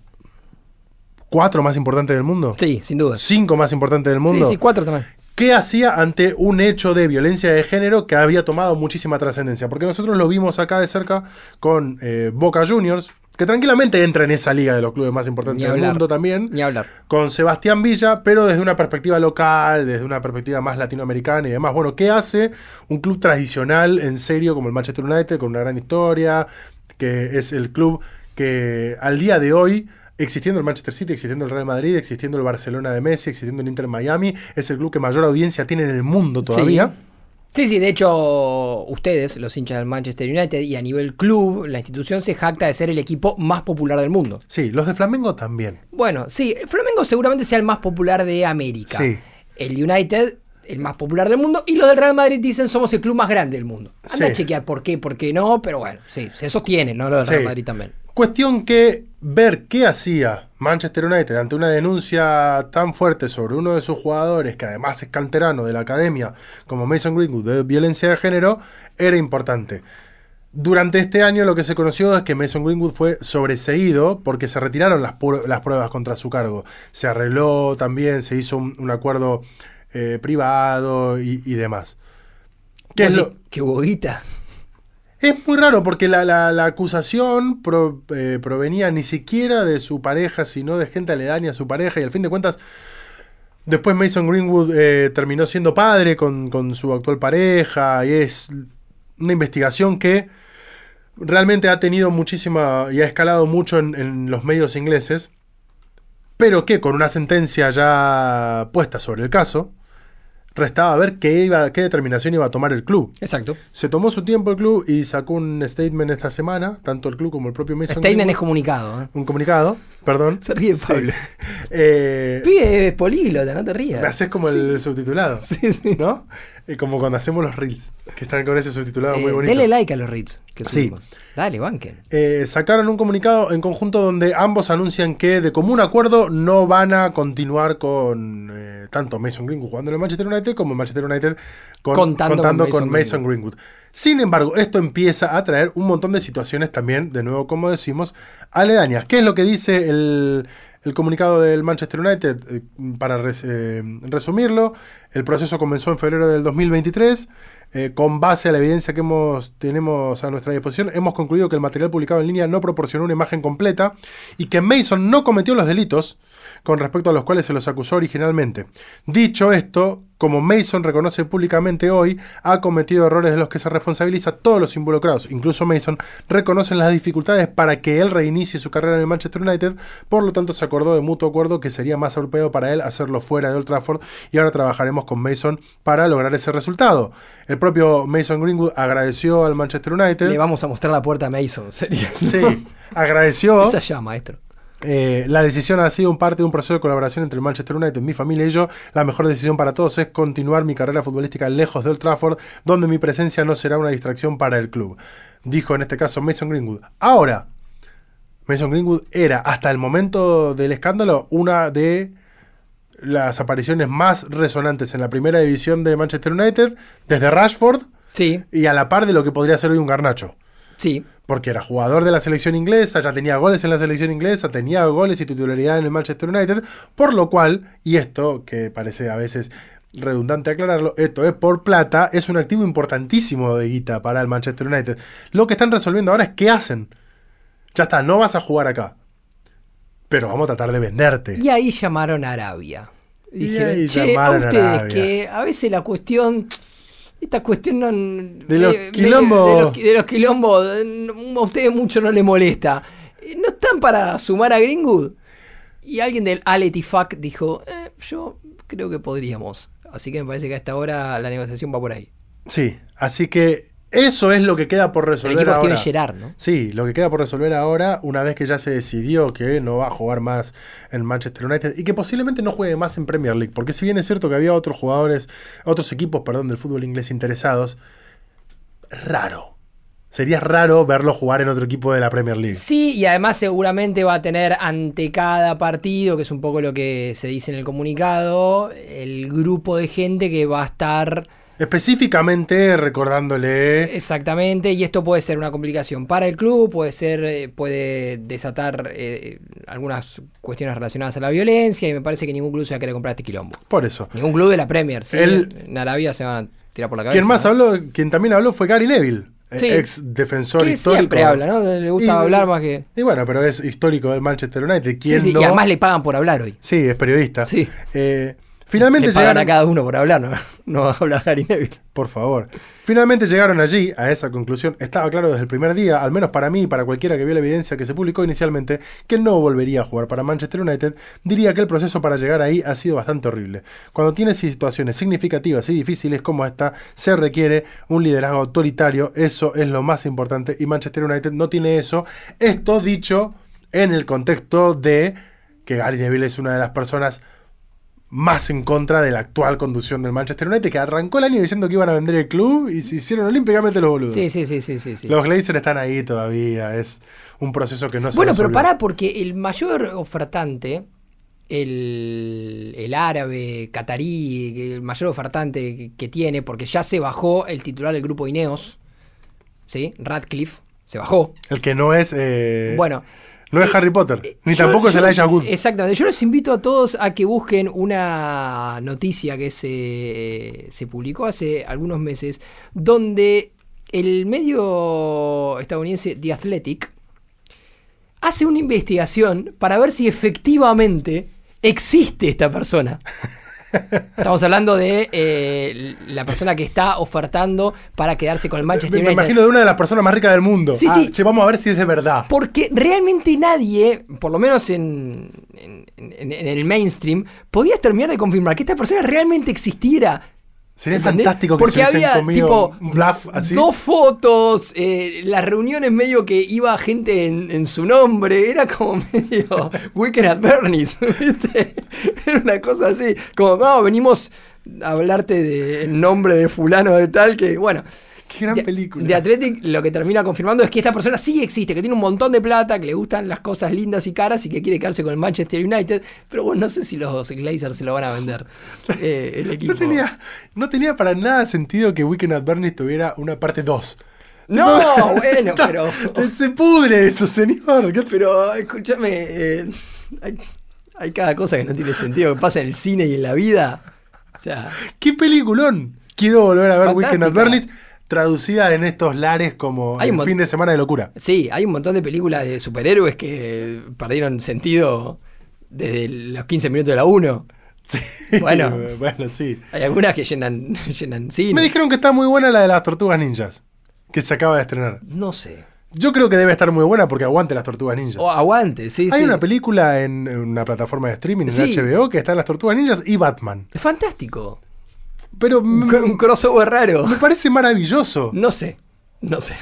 cuatro más importantes del mundo, Sí, sin duda. Cinco más importantes del mundo, sí, cuatro también. ¿Qué hacía ante un hecho de violencia de género que había tomado muchísima trascendencia? Porque nosotros lo vimos acá de cerca con eh, Boca Juniors, que tranquilamente entra en esa liga de los clubes más importantes del mundo también, Ni hablar. con Sebastián Villa, pero desde una perspectiva local, desde una perspectiva más latinoamericana y demás. Bueno, ¿qué hace un club tradicional, en serio, como el Manchester United, con una gran historia, que es el club que al día de hoy existiendo el Manchester City, existiendo el Real Madrid, existiendo el Barcelona de Messi, existiendo el Inter Miami, es el club que mayor audiencia tiene en el mundo todavía. Sí, sí, de hecho, ustedes, los hinchas del Manchester United, y a nivel club, la institución se jacta de ser el equipo más popular del mundo. Sí, los de Flamengo también. Bueno, sí, el Flamengo seguramente sea el más popular de América. Sí. El United, el más popular del mundo. Y los del Real Madrid dicen somos el club más grande del mundo. Anda Sí. a chequear por qué, por qué no, pero bueno, sí, se sostiene, ¿no? Lo del Sí. Real Madrid también. Cuestión que ver qué hacía Manchester United ante una denuncia tan fuerte sobre uno de sus jugadores, que además es canterano de la academia, como Mason Greenwood, de violencia de género, era importante. Durante este año lo que se conoció es que Mason Greenwood fue sobreseído porque se retiraron las, pruebas contra su cargo. Se arregló también, se hizo un, un acuerdo eh, privado y, y demás. ¿Qué es lo- Qué boguita. Es muy raro porque la, la- acusación eh, provenía ni siquiera de su pareja, sino de gente aledaña a su pareja. Y al fin de cuentas, después Mason Greenwood eh, terminó siendo padre con, con su actual pareja. Y es una investigación que realmente ha tenido muchísima y ha escalado mucho en los medios ingleses. Pero que con una sentencia ya puesta sobre el caso, restaba ver qué, iba, qué determinación iba a tomar el club. Exacto. Se tomó su tiempo el club y sacó un statement esta semana, tanto el club como el propio Mason Statement es comunicado. ¿eh? Un comunicado, perdón. Se ríe Sí. Pablo. [laughs] Eh, Pibe es políglota, no te rías. me haces como el subtitulado, [laughs] Sí, sí. ¿no? Eh, como cuando hacemos los reels, que están con ese subtitulado muy Eh, bonito. Denle like a los reads que Sí. Dale, banquen. Eh, sacaron un comunicado en conjunto donde ambos anuncian que de común acuerdo no van a continuar con eh, tanto Mason Greenwood jugando en el Manchester United como el Manchester United con- Contando contando, con con, Mason Mason Greenwood. Sin embargo, esto empieza a traer un montón de situaciones también, de nuevo como decimos, aledañas. ¿Qué es lo que dice el, el comunicado del Manchester United? Eh, para res- eh, resumirlo, el proceso comenzó en febrero del 2023. Eh, con base a la evidencia que hemos, tenemos a nuestra disposición, hemos concluido que el material publicado en línea no proporcionó una imagen completa y que Mason no cometió los delitos con respecto a los cuales se los acusó originalmente. Dicho esto, como Mason reconoce públicamente hoy, ha cometido errores de los que se responsabiliza todos los involucrados, incluso Mason, reconocen las dificultades para que él reinicie su carrera en el Manchester United, por lo tanto se acordó de mutuo acuerdo que sería más apropiado para él hacerlo fuera de Old Trafford y ahora trabajaremos con Mason para lograr ese resultado. El propio Mason Greenwood agradeció al Manchester United. Le vamos a mostrar la puerta a Mason, sería. Sí, agradeció. Esa ya, maestro. Eh, la decisión ha sido un parte de un proceso de colaboración entre el Manchester United, mi familia y yo. La mejor decisión para todos es continuar mi carrera futbolística lejos de Old Trafford, donde mi presencia no será una distracción para el club. Dijo en este caso Mason Greenwood. Ahora, Mason Greenwood era hasta el momento del escándalo una de las apariciones más resonantes en la primera división de Manchester United, desde Rashford Sí, y a la par de lo que podría ser hoy un Garnacho sí. porque era jugador de la selección inglesa, ya tenía goles en la selección inglesa, tenía goles y titularidad en el Manchester United, por lo cual, y esto que parece a veces redundante aclararlo, esto es por plata, es un activo importantísimo de guita para el Manchester United. Lo que están resolviendo ahora es qué hacen. Ya está, no vas a jugar acá. Pero vamos a tratar de venderte. Y ahí llamaron a Arabia. Y Dijeron, ahí che, a llamaron a ustedes Arabia". que a veces la cuestión... Esta cuestión no, De los me- me- quilombos. de, los, de los quilombos, eh, a ustedes mucho no les molesta. Eh, ¿No están para sumar a Greenwood? Y alguien del Aletifak dijo, "Eh, yo creo que podríamos. Así que me parece que a esta hora la negociación va por ahí. Sí, así que Eso es lo que queda por El resolver equipo de ahora. Steven Gerrard, ¿no? Sí, lo que queda por resolver ahora, una vez que ya se decidió que no va a jugar más en Manchester United y que posiblemente no juegue más en Premier League, porque si bien es cierto que había otros jugadores, otros equipos, perdón, del fútbol inglés interesados, raro. Sería raro verlo jugar en otro equipo de la Premier League. Sí, y además seguramente va a tener ante cada partido, que es un poco lo que se dice en el comunicado, el grupo de gente que va a estar Específicamente recordándole exactamente, y esto puede ser una complicación para el club, puede ser, eh, puede desatar eh, algunas cuestiones relacionadas a la violencia, y me parece que ningún club se va a querer comprar este quilombo. por eso. Ningún club de la Premier, sí, en Arabia se van a tirar por la cabeza. Quien más ¿no? habló, quien también habló fue Gary Neville, eh, Sí. ex defensor Que histórico. siempre habla, ¿no? Le gusta Y- hablar más que... Y bueno, pero es histórico del Manchester United. Sí, ¿Quién sí, no? Y además le pagan por hablar hoy. Sí, es periodista. Sí. Eh, finalmente llegaron. a cada uno por hablar, no, [laughs] no habla Gary Neville. Por favor. Finalmente llegaron allí, a esa conclusión. Estaba claro desde el primer día, al menos para mí y para cualquiera que vio la evidencia que se publicó inicialmente, que no volvería a jugar para Manchester United. Diría que el proceso para llegar ahí ha sido bastante horrible. Cuando tienes situaciones significativas y difíciles como esta, se requiere un liderazgo autoritario. Eso es lo más importante y Manchester United no tiene eso. Esto dicho en el contexto de que Gary Neville es una de las personas más en contra de la actual conducción del Manchester United, que arrancó el año diciendo que iban a vender el club y se hicieron olímpicamente los boludos. Sí, sí, sí, sí, sí. sí. Los Glazers están ahí todavía, es un proceso que no se Bueno, pero pará, porque el mayor ofertante, el, el árabe, catarí, el mayor ofertante que, que tiene, porque ya se bajó el titular del grupo Ineos, ¿sí? Radcliffe, se bajó. El que no es... eh, Bueno. No es eh, Harry Potter, eh, ni yo- tampoco es Elijah Wood. Exactamente. Yo los invito a todos a que busquen una noticia que se, se publicó hace algunos meses, donde el medio estadounidense The Athletic hace una investigación para ver si efectivamente existe esta persona. [laughs] Estamos hablando de eh, la persona que está ofertando para quedarse con el Manchester me, me United. imagino de una de las personas más ricas del mundo. Sí, Ah, sí. che, vamos a ver si es de verdad. Porque realmente nadie, por lo menos en, en- en- en el mainstream, podía terminar de confirmar que esta persona realmente existiera. Sería ¿Entendés? fantástico que Porque se había comido tipo un bluff así. dos fotos, eh, las reuniones medio que iba gente en, en su nombre, era como [laughs] medio Weekend at Bernie's, [laughs] ¿viste? Era una cosa así, como, no, venimos a hablarte del nombre de fulano de tal, que bueno. Qué gran de, película. De Athletic lo que termina confirmando es que esta persona sí existe, que tiene un montón de plata, que le gustan las cosas lindas y caras y que quiere quedarse con el Manchester United. Pero bueno, no sé si los Glazers se lo van a vender. [laughs] eh, el equipo. No tenía, no tenía para nada sentido que Weekend at Bernie's tuviera una parte 2. No, [laughs] bueno, pero. Se pudre eso, señor. ¿Qué- Pero escúchame, eh, hay, hay cada cosa que no tiene sentido que pasa en el cine y en la vida. O sea, ¡Qué peliculón! Quiero volver a ver Weekend at. Bernie's traducida en estos lares como Hay un fin de semana de locura. sí, hay un montón de películas de superhéroes que perdieron sentido desde los 15 minutos de la 1. [laughs] Sí, Bueno. bueno, sí. Hay algunas que llenan, [laughs] llenan cine. Me dijeron que está muy buena la de las tortugas ninjas, que se acaba de estrenar. No sé. Yo creo que debe estar muy buena porque aguante las tortugas ninjas. O aguante, sí, Hay sí. una película en, en una plataforma de streaming en Sí. HBO que están las tortugas ninjas y Batman. Es fantástico. Pero Un, cro- un crossover raro. me parece maravilloso. No sé. No sé.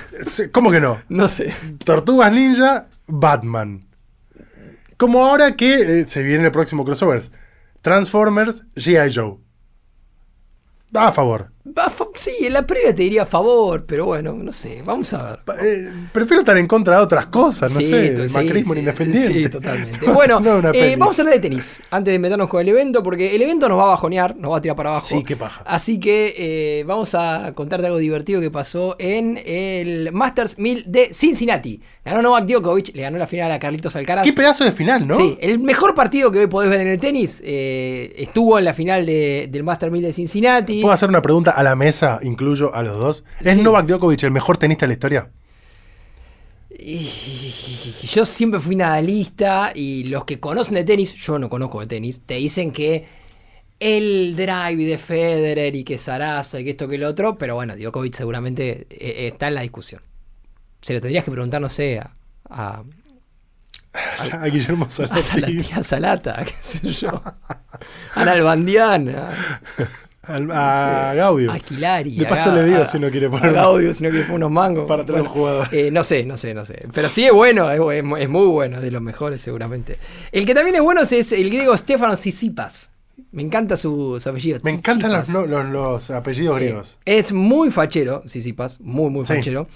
¿Cómo que no? No sé. Tortugas Ninja, Batman. Como ahora que eh, se viene el próximo crossover. Transformers, G.I. Joe. A favor. Sí, en la previa te diría a favor, pero bueno, no sé. Vamos a ver. Eh, prefiero estar en contra de otras cosas, no Sí, sé, el macrismo sí, independiente. Sí, totalmente. [laughs] Bueno, No, eh, vamos a hablar de tenis antes de meternos con el evento, porque el evento nos va a bajonear, nos va a tirar para abajo. Sí, qué paja. Así que eh, vamos a contarte algo divertido que pasó en el Masters 1000 de Cincinnati. Ganó Novak Djokovic, le ganó la final a Carlitos Alcaraz. Qué pedazo de final, ¿no? Sí, el mejor partido que hoy podés ver en el tenis estuvo en la final de- del Master 1000 de Cincinnati. ¿Puedo hacer una pregunta a la mesa? Incluyo a los dos. ¿Es Sí. Novak Djokovic el mejor tenista de la historia? Yo siempre fui nadalista y los que conocen de tenis, yo no conozco de tenis, te dicen que el drive de Federer y que Sarasa y que esto que lo otro, pero bueno, Djokovic seguramente eh, está en la discusión. Se lo tendrías que preguntar, no sé, a, a, A Guillermo a Salati. Salati- a Salata, qué sé yo, a A, a Gaudio. A Quilari. De a paso le digo a- si no quiere a poner. Gaudio, si no quiere poner unos mangos. Para tener un jugador. eh, no sé, no sé, no sé. Pero sí es bueno, es, es- es muy bueno, de los mejores seguramente. El que también es bueno es el griego Stefanos Tsitsipas. Me encanta su, su apellido. Me encantan los, los- los apellidos griegos. Eh, es muy fachero, Tsitsipas, muy, muy Sí. fachero.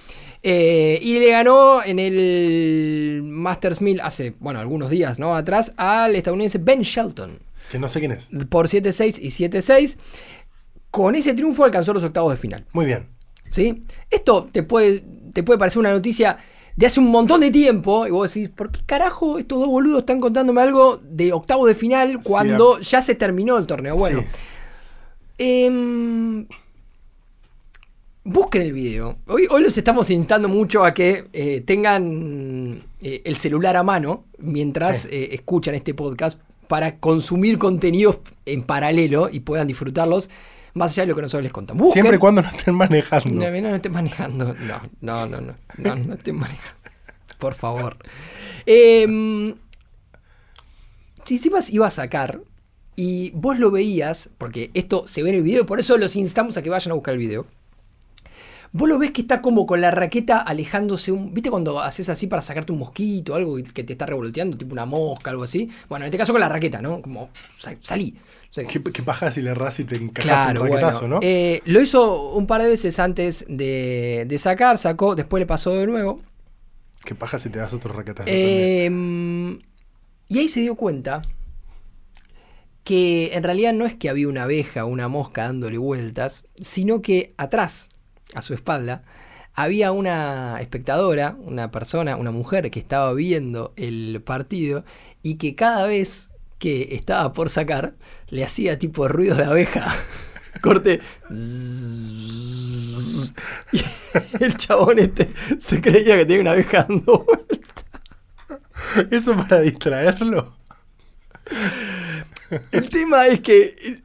Eh, y le ganó en el Masters 1000 hace, bueno, algunos días, ¿no? Atrás al estadounidense Ben Shelton Que no sé quién es. por 7-6 y 7-6. Con ese triunfo alcanzó los octavos de final. Muy bien. ¿Sí? Esto te puede, te puede parecer una noticia de hace un montón de tiempo y vos decís, ¿por qué carajo estos dos boludos están contándome algo de octavos de final cuando ya se terminó el torneo? Bueno, Sí. em, busquen el video. Hoy, hoy los estamos instando mucho a que eh, tengan eh, el celular a mano mientras Sí. eh, escuchan este podcast para consumir contenidos en paralelo y puedan disfrutarlos más allá de lo que nosotros les contamos. Busquen- Siempre y cuando no estén manejando. no, no, no estés manejando. No, no, no, no. No, no estés manejando. Por favor. Eh, Tsitsipas iba a sacar y vos lo veías, porque esto se ve en el video, por eso los instamos a que vayan a buscar el video. Vos lo ves que está como con la raqueta alejándose un. ¿Viste cuando haces así para sacarte un mosquito, algo que te está revoloteando, tipo una mosca, algo así? Bueno, en este caso con la raqueta, ¿no? Como sa- salí. O sea, ¿Qué, qué paja si le erras y te encajas Claro, un raquetazo, bueno, ¿no? eh, lo hizo un par de veces antes de, de sacar, sacó, después le pasó de nuevo. ¿Qué paja si te das otro raquetazo Eh, y ahí se dio cuenta que en realidad no es que había una abeja o una mosca dándole vueltas, sino que atrás, a su espalda, había una espectadora, una persona, una mujer que estaba viendo el partido y que cada vez que estaba por sacar le hacía tipo ruido de abeja. [laughs] Corte. Y [laughs] el chabón este se creía que tenía una abeja dando también? ¿Eso para distraerlo? El tema es que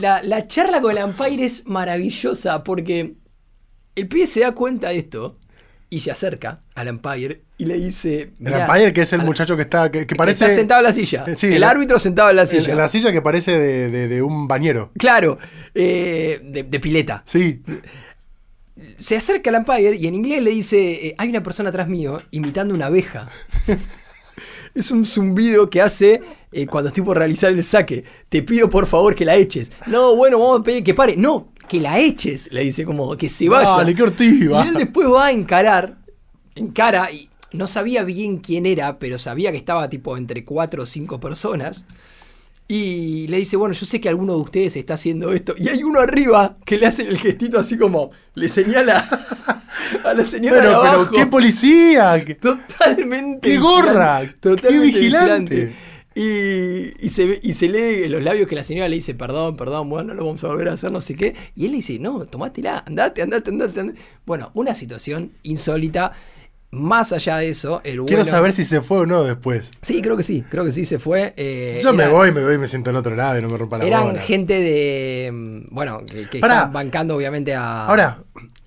la, la charla con el Empire es maravillosa porque el pibe se da cuenta de esto y se acerca al Empire y le dice. El "Mirá, Empire, que es el muchacho que está. Que, que que parece. está sentado en la silla. Eh, sí, el la- árbitro sentado en la silla. en la silla que parece de, de- de un bañero. Claro, eh, de, de pileta. Sí. Se acerca al Empire y en inglés le dice: eh, Hay una persona atrás mío imitando una abeja. [laughs] Es un zumbido que hace eh, cuando estoy por realizar el saque. Te pido por favor que la eches. No, bueno, vamos a pedir que pare. No, que la eches. Le dice como que se vaya. Dale, qué ortiva. Y él después va a encarar. Encara y no sabía bien quién era, pero sabía que estaba tipo entre cuatro o cinco personas. Y le dice, bueno, yo sé que alguno de ustedes está haciendo esto. Y hay uno arriba que le hace el gestito así como, le señala [laughs] a la señora de Pero, pero, qué policía. [laughs] Totalmente. ¡Qué gorra! ¡Qué vigilante! vigilante. Y, y se, y se lee en los labios que la señora le dice, perdón, perdón, bueno, no lo vamos a volver a hacer, no sé qué. Y él le dice, no, tomátela, andate, andate, andate. andate. Bueno, una situación insólita. Más allá de eso, el Quiero bueno- saber si se fue o no después. Sí, creo que sí, creo que sí se fue. eh, Yo me voy, me voy y me siento en otro lado y no me rompa la Eran bola. gente de. mm, Bueno, que, que Pará. están bancando obviamente a. Ahora,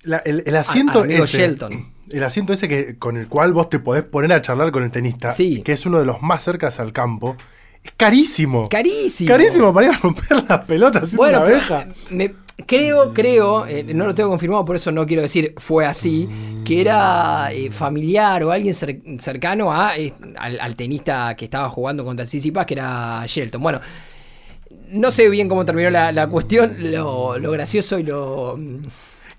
la- el, el asiento amigo ese. Shelton. El asiento ese que, con el cual vos te podés poner a charlar con el tenista, Sí. que es uno de los más cercas al campo, es carísimo. Carísimo. Carísimo para ir a romper las pelotas Bueno, una abeja. me- creo, creo, eh, no lo tengo confirmado, por eso no quiero decir fue así, que era eh, familiar o alguien cer- cercano a, eh, al, al tenista que estaba jugando contra Tsitsipas, que era Shelton. Bueno, no sé bien cómo terminó la, la cuestión, lo, lo gracioso y lo,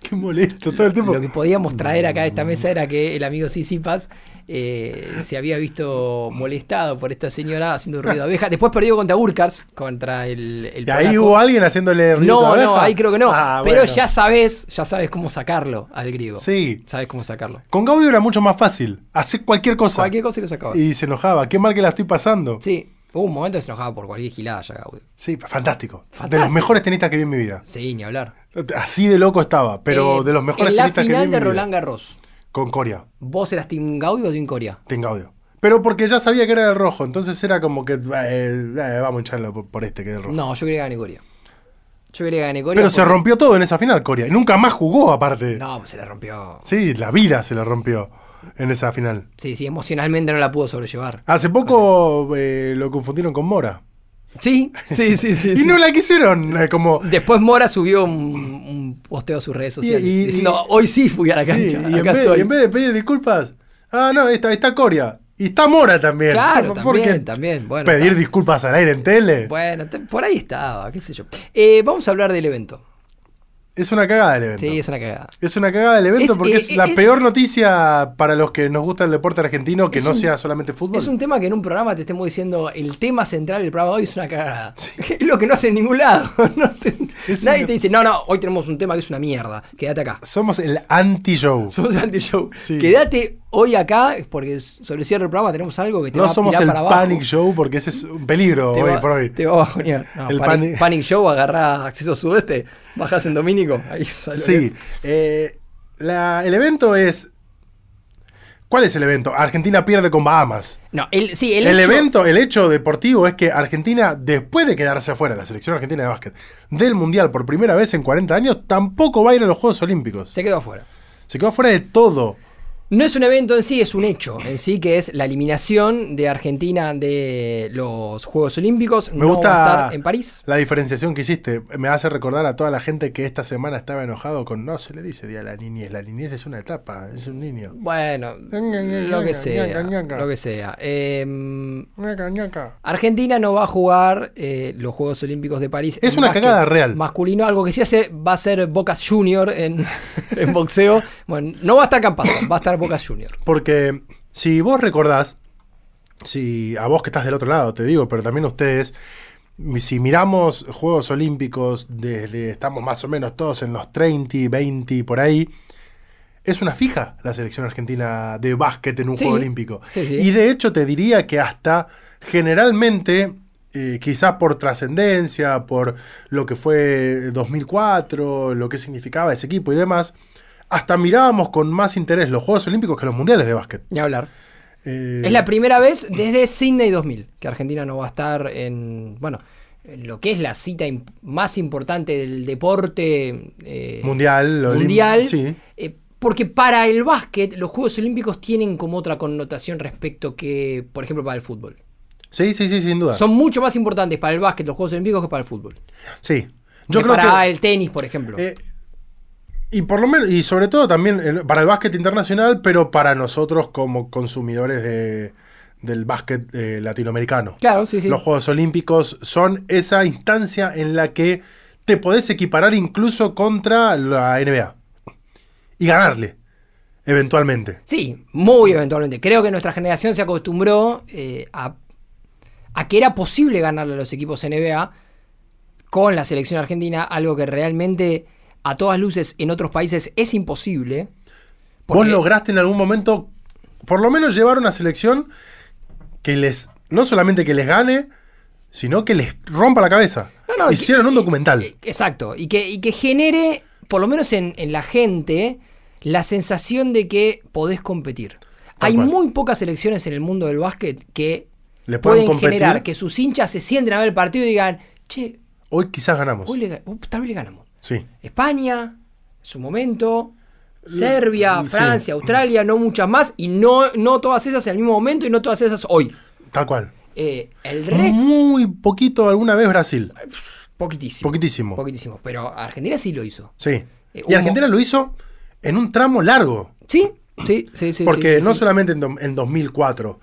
[laughs] Qué molesto todo el tiempo. lo que podíamos traer acá a esta mesa era que el amigo Tsitsipas eh, se había visto molestado por esta señora haciendo ruido de abeja. Después perdió contra Urkars, contra el, el ¿Y ahí polaco. hubo alguien haciéndole ruido No, de no, abeja? ahí creo que no. Ah, pero bueno. ya sabes, ya sabes cómo sacarlo al griego. Sí. Sabes cómo sacarlo. Con Gaudio era mucho más fácil. Hacer cualquier cosa. Cualquier cosa y lo sacabas. Y se enojaba. Qué mal que la estoy pasando. Sí, hubo un momento que se enojaba por cualquier gilada ya, Gaudio. Sí, fantástico. De los mejores tenistas que vi en mi vida. Sí, ni hablar. Así de loco estaba, pero Eh, de los mejores En la tenistas que vi final en de mi vida. Roland Garros, Con Coria, ¿vos eras Team Gaudio o Team Coria? Team Gaudio. Pero porque ya sabía que era del rojo, entonces era como que eh, eh, vamos a hincharlo por, por este que es del rojo. No, yo quería que gane Coria. Yo quería que gane Coria. pero se rompió todo en esa final, Coria. Y nunca más jugó aparte. No, pues se le rompió. Sí, la vida se le rompió en esa final. Sí, sí, emocionalmente no la pudo sobrellevar. Hace poco eh, lo confundieron con Mora. Sí, [laughs] sí, sí, sí. y sí. no la quisieron eh, como... Después Mora subió un, un posteo a sus redes sociales Y- y- diciendo, y- hoy sí fui a la Sí, cancha. y en vez, estoy". en vez de pedir disculpas, ah, no, está, está Coria. Y está Mora también. Claro, ¿Por qué también, también. Bueno, pedir está. disculpas al aire en tele. Bueno, te- por ahí estaba, qué sé yo. Eh, vamos a hablar del evento. Es una cagada el evento. Sí, es una cagada. Es una cagada el evento Es, porque eh, es la eh, peor noticia para los que nos gusta el deporte argentino que no un- sea solamente fútbol. Es un tema que en un programa te estemos diciendo el tema central del programa de hoy es una cagada. [laughs] Es lo que no hace en ningún lado. [laughs] No te- Es nadie una- te dice, no, no, hoy tenemos un tema que es una mierda. Quédate acá. Somos el anti-show. [laughs] Somos el anti-show. Sí. Quédate hoy acá, porque sobre el cierre del programa tenemos algo que te No va a somos el para abajo. panic show porque ese es un peligro Te hoy va, por hoy. te va a bajonear. No, El panic, panic- Show, agarrá acceso sudeste, bajás en Domínico. Ahí sale Sí. eh, la- el evento es. ¿Cuál es el evento? Argentina pierde con Bahamas. No, el, sí, el, El, hecho- evento, el hecho deportivo es que Argentina, después de quedarse afuera, la selección argentina de básquet, del Mundial por primera vez en 40 años, tampoco va a ir a los Juegos Olímpicos. se quedó afuera. Se quedó afuera de todo. No es un evento en sí, es un hecho en sí, que es la eliminación de Argentina de los Juegos Olímpicos. Me no gusta va a estar en París. la diferenciación que hiciste. Me hace recordar a toda la gente que esta semana estaba enojado con no se le dice día a la niñez. La niñez es una etapa, es un niño. Bueno, lo que sea. Lo que sea. Em, Argentina no va a jugar eh, los Juegos Olímpicos de París. Es una cagada real. Masculino, algo que sí hace, va a ser Bocas Junior en, [laughs] en boxeo. Bueno, no va a estar Campazzo, va a estar Bocas Junior. Porque si vos recordás, si a vos que estás del otro lado te digo, pero también a ustedes, si miramos Juegos Olímpicos desde, estamos más o menos todos en los 30, 20 por ahí, es una fija la selección argentina de básquet en un Sí, Juego Olímpico. sí, sí. Y de hecho te diría que hasta generalmente, eh, quizás por trascendencia, por lo que fue 2004, lo que significaba ese equipo y demás, hasta mirábamos con más interés los Juegos Olímpicos que los Mundiales de básquet. Ni hablar. Eh, Es la primera vez desde Sydney 2000 que Argentina no va a estar en, bueno, en lo que es la cita más importante del deporte eh, mundial. mundial. Sí. eh, porque para el básquet los Juegos Olímpicos tienen como otra connotación respecto que, por ejemplo, para el fútbol. sí, sí, sí, sin duda. Son mucho más importantes para el básquet los Juegos Olímpicos que para el fútbol. sí. Yo que creo para que. el tenis, por ejemplo. eh, y por lo menos, y sobre todo también para el básquet internacional, pero para nosotros como consumidores de, del básquet eh, latinoamericano. claro, sí, sí. Los Juegos Olímpicos son esa instancia en la que te podés equiparar incluso contra la NBA. Y ganarle, eventualmente. Sí, muy eventualmente. Creo que nuestra generación se acostumbró eh, a, a que era posible ganarle a los equipos NBA con la selección argentina, algo que realmente a todas luces en otros países es imposible. Vos lograste en algún momento, por lo menos, llevar una selección que les, no solamente que les gane, sino que les rompa la cabeza. No, no, Hicieron que- un documental. Exacto. Y que, y que genere, por lo menos en, en la gente, la sensación de que podés competir. Tal Hay cual. muy pocas selecciones en el mundo del básquet que Le pueden competir. generar que sus hinchas se sienten a ver el partido y digan, che, Hoy quizás ganamos. hoy le, uh, tal vez le ganamos. Sí. España, en su momento, Serbia, sí. Francia, Australia, no muchas más, y no, no todas esas en el mismo momento y no todas esas hoy. Tal cual. Eh, el resto, Muy poquito alguna vez Brasil. poquitísimo. Poquitísimo. Poquitísimo. Pero Argentina sí lo hizo. Sí. Eh, Y Argentina lo hizo en un tramo largo. Sí, sí, sí, sí. porque sí, no sí. solamente en, do- en 2004.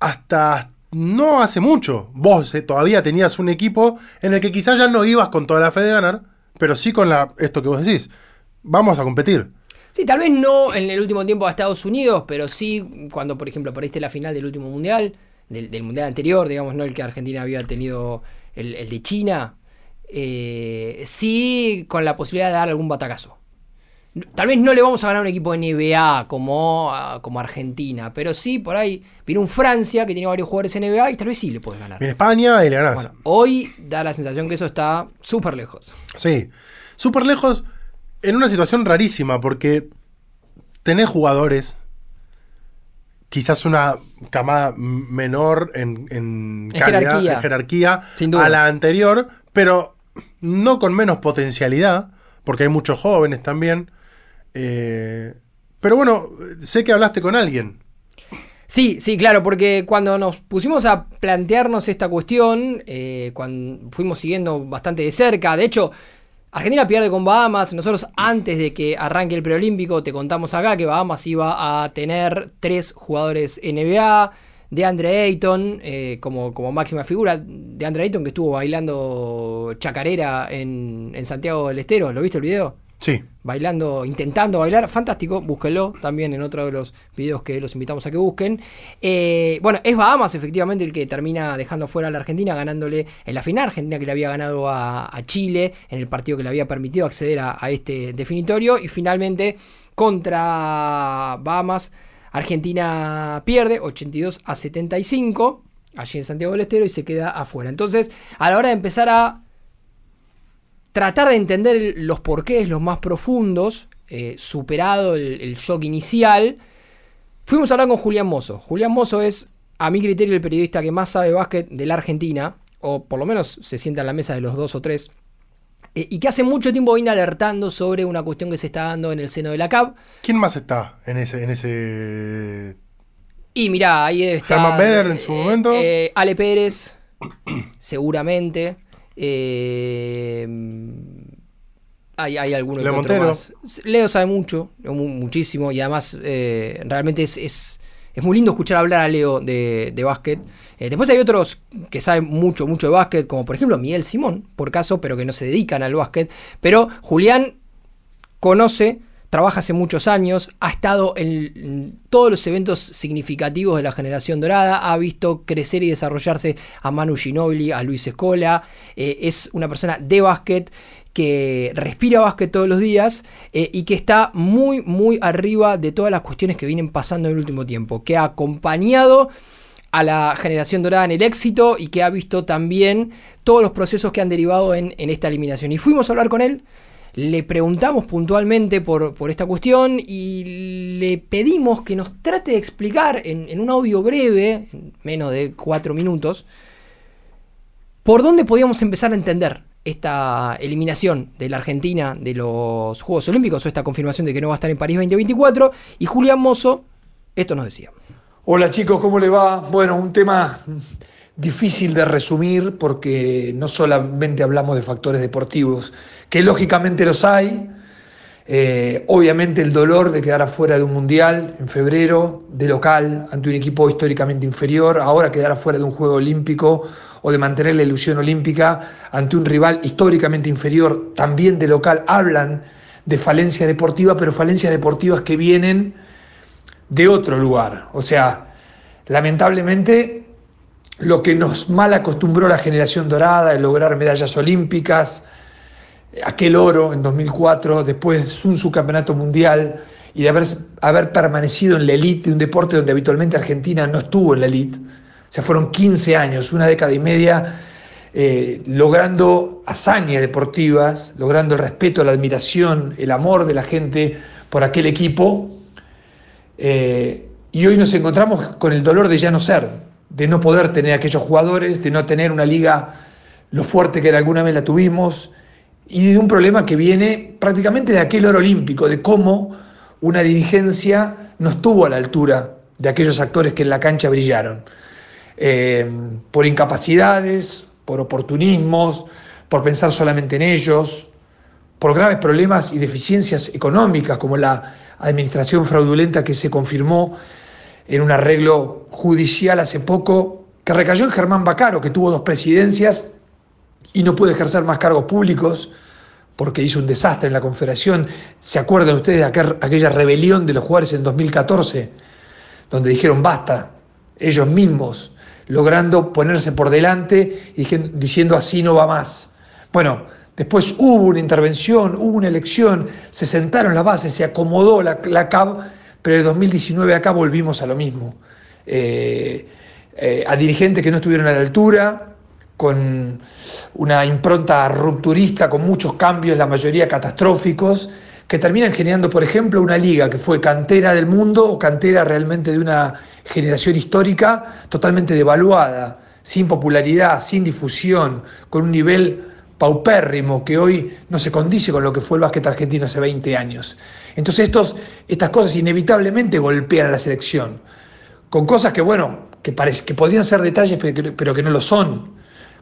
Hasta no hace mucho. Vos eh, todavía tenías un equipo en el que quizás ya no ibas con toda la fe de ganar, pero sí con la, esto que vos decís. Vamos a competir. Sí, tal vez no en el último tiempo a Estados Unidos, pero sí cuando, por ejemplo, perdiste la final del último mundial, del, del mundial anterior, digamos, no el que Argentina había tenido, el, el de China, eh, sí con la posibilidad de dar algún batacazo. Tal vez no le vamos a ganar a un equipo de NBA como, a- como Argentina, pero sí por ahí viene un Francia que tiene varios jugadores en NBA y tal vez sí le puedes ganar. Viene España y le ganás. Bueno, hoy da la sensación que eso está súper lejos. Sí. Súper lejos en una situación rarísima porque tenés jugadores, quizás una camada menor en, en En calidad, jerarquía. en jerarquía Sin a la anterior, pero no con menos potencialidad, porque hay muchos jóvenes también. Eh, pero bueno, sé que hablaste con alguien. Sí, sí, claro, porque cuando nos pusimos a plantearnos esta cuestión, eh, cuando fuimos siguiendo bastante de cerca, de hecho, Argentina pierde con Bahamas. Nosotros antes de que arranque el preolímpico te contamos acá que Bahamas iba a tener tres jugadores NBA. De Andre Ayton eh, como, como máxima figura. De Andre Ayton que estuvo bailando chacarera en, en Santiago del Estero. ¿Lo viste el video? Sí. Bailando, intentando bailar, fantástico, búsquenlo también en otro de los videos que los invitamos a que busquen. Eh, bueno, es Bahamas efectivamente el que termina dejando fuera a la Argentina, ganándole en la final, Argentina que le había ganado a, Chile en el partido que le había permitido acceder a, este definitorio y finalmente contra Bahamas, Argentina pierde 82 a 75 allí en Santiago del Estero y se queda afuera. Entonces, a la hora de empezar a tratar de entender los porqués, los más profundos, eh, superado el, shock inicial, fuimos a hablar con Julián Mozo. Julián Mozo es, a mi criterio, el periodista que más sabe básquet de la Argentina, o por lo menos se sienta en la mesa de los dos o tres, eh, y que hace mucho tiempo viene alertando sobre una cuestión que se está dando en el seno de la CAP. ¿Quién más está en ese... En ese... Y mirá, ahí está... Germán Beder en su eh, momento. Ale Pérez, [clears throat] seguramente. Eh, hay, hay alguno Leo que más. Leo sabe mucho, muchísimo, y además eh, realmente es, es, muy lindo escuchar hablar a Leo de, de básquet. Eh, después hay otros que saben mucho, mucho de básquet, como por ejemplo Miguel Simón, por caso, pero que no se dedican al básquet. Pero Julián conoce trabaja hace muchos años, ha estado en todos los eventos significativos de la generación dorada, ha visto crecer y desarrollarse a Manu Ginobili, a Luis Escola, eh, es una persona de básquet que respira básquet todos los días eh, y que está muy, muy arriba de todas las cuestiones que vienen pasando en el último tiempo, que ha acompañado a la generación dorada en el éxito y que ha visto también todos los procesos que han derivado en, en esta eliminación. Y fuimos a hablar con él le preguntamos puntualmente por, esta cuestión y le pedimos que nos trate de explicar en, un audio breve, menos de cuatro minutos, por dónde podíamos empezar a entender esta eliminación de la Argentina de los Juegos Olímpicos o esta confirmación de que no va a estar en París 2024. Y Julián Mozo, esto nos decía. Hola chicos, ¿cómo le va? Bueno, un tema difícil de resumir porque no solamente hablamos de factores deportivos, que lógicamente los hay, eh, obviamente el dolor de quedar afuera de un mundial en febrero, de local, ante un equipo históricamente inferior, ahora quedar afuera de un juego olímpico o de mantener la ilusión olímpica ante un rival históricamente inferior, también de local, hablan de falencia deportiva, pero falencias deportivas que vienen de otro lugar. O sea, lamentablemente lo que nos mal acostumbró la generación dorada, el lograr medallas olímpicas, aquel oro en 2004, después un subcampeonato mundial y de haber, permanecido en la elite de un deporte donde habitualmente Argentina no estuvo en la elite. O sea, fueron 15 años, una década y media, eh, logrando hazañas deportivas, logrando el respeto, la admiración, el amor de la gente por aquel equipo. Eh, y hoy nos encontramos con el dolor de ya no ser, de no poder tener aquellos jugadores, de no tener una liga lo fuerte que alguna vez la tuvimos, y de un problema que viene prácticamente de aquel oro olímpico, de cómo una dirigencia no estuvo a la altura de aquellos actores que en la cancha brillaron, eh, por incapacidades, por oportunismos, por pensar solamente en ellos, por graves problemas y deficiencias económicas, como la administración fraudulenta que se confirmó en un arreglo judicial hace poco, que recayó en Germán Bacaro, que tuvo dos presidencias y no puede ejercer más cargos públicos porque hizo un desastre en la Confederación. ¿Se acuerdan ustedes de aquella rebelión de los jugadores en 2014? Donde dijeron basta, ellos mismos, logrando ponerse por delante y diciendo así no va más. Bueno, después hubo una intervención, hubo una elección, se sentaron las bases, se acomodó la, la CAB, pero de 2019 acá volvimos a lo mismo. Eh, eh, a dirigentes que no estuvieron a la altura, con una impronta rupturista, con muchos cambios, la mayoría catastróficos, que terminan generando, por ejemplo, una liga que fue cantera del mundo o cantera realmente de una generación histórica totalmente devaluada, sin popularidad, sin difusión, con un nivel paupérrimo que hoy no se condice con lo que fue el básquet argentino hace 20 años. Entonces estos, estas cosas inevitablemente golpean a la selección con cosas que, bueno, que, que podrían ser detalles, pero que, pero que no lo son,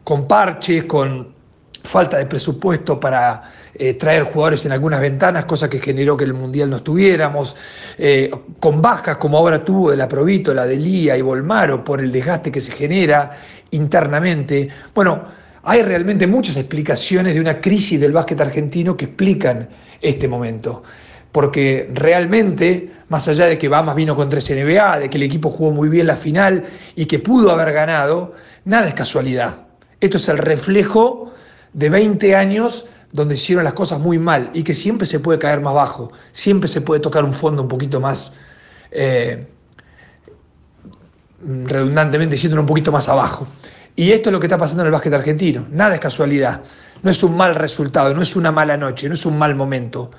con parches, con falta de presupuesto para eh, traer jugadores en algunas ventanas, cosa que generó que el Mundial no estuviéramos, eh, con bajas como ahora tuvo de la Provítola, de Lía y Volmaro por el desgaste que se genera internamente. Bueno, hay realmente muchas explicaciones de una crisis del básquet argentino que explican este momento. Porque realmente, más allá de que Bahamas vino con tres NBA, de que el equipo jugó muy bien la final y que pudo haber ganado, nada es casualidad. Esto es el reflejo de 20 años donde hicieron las cosas muy mal y que siempre se puede caer más bajo, siempre se puede tocar un fondo un poquito más, eh, redundantemente diciéndolo un poquito más abajo. Y esto es lo que está pasando en el básquet argentino. Nada es casualidad. No es un mal resultado, no es una mala noche, no es un mal momento.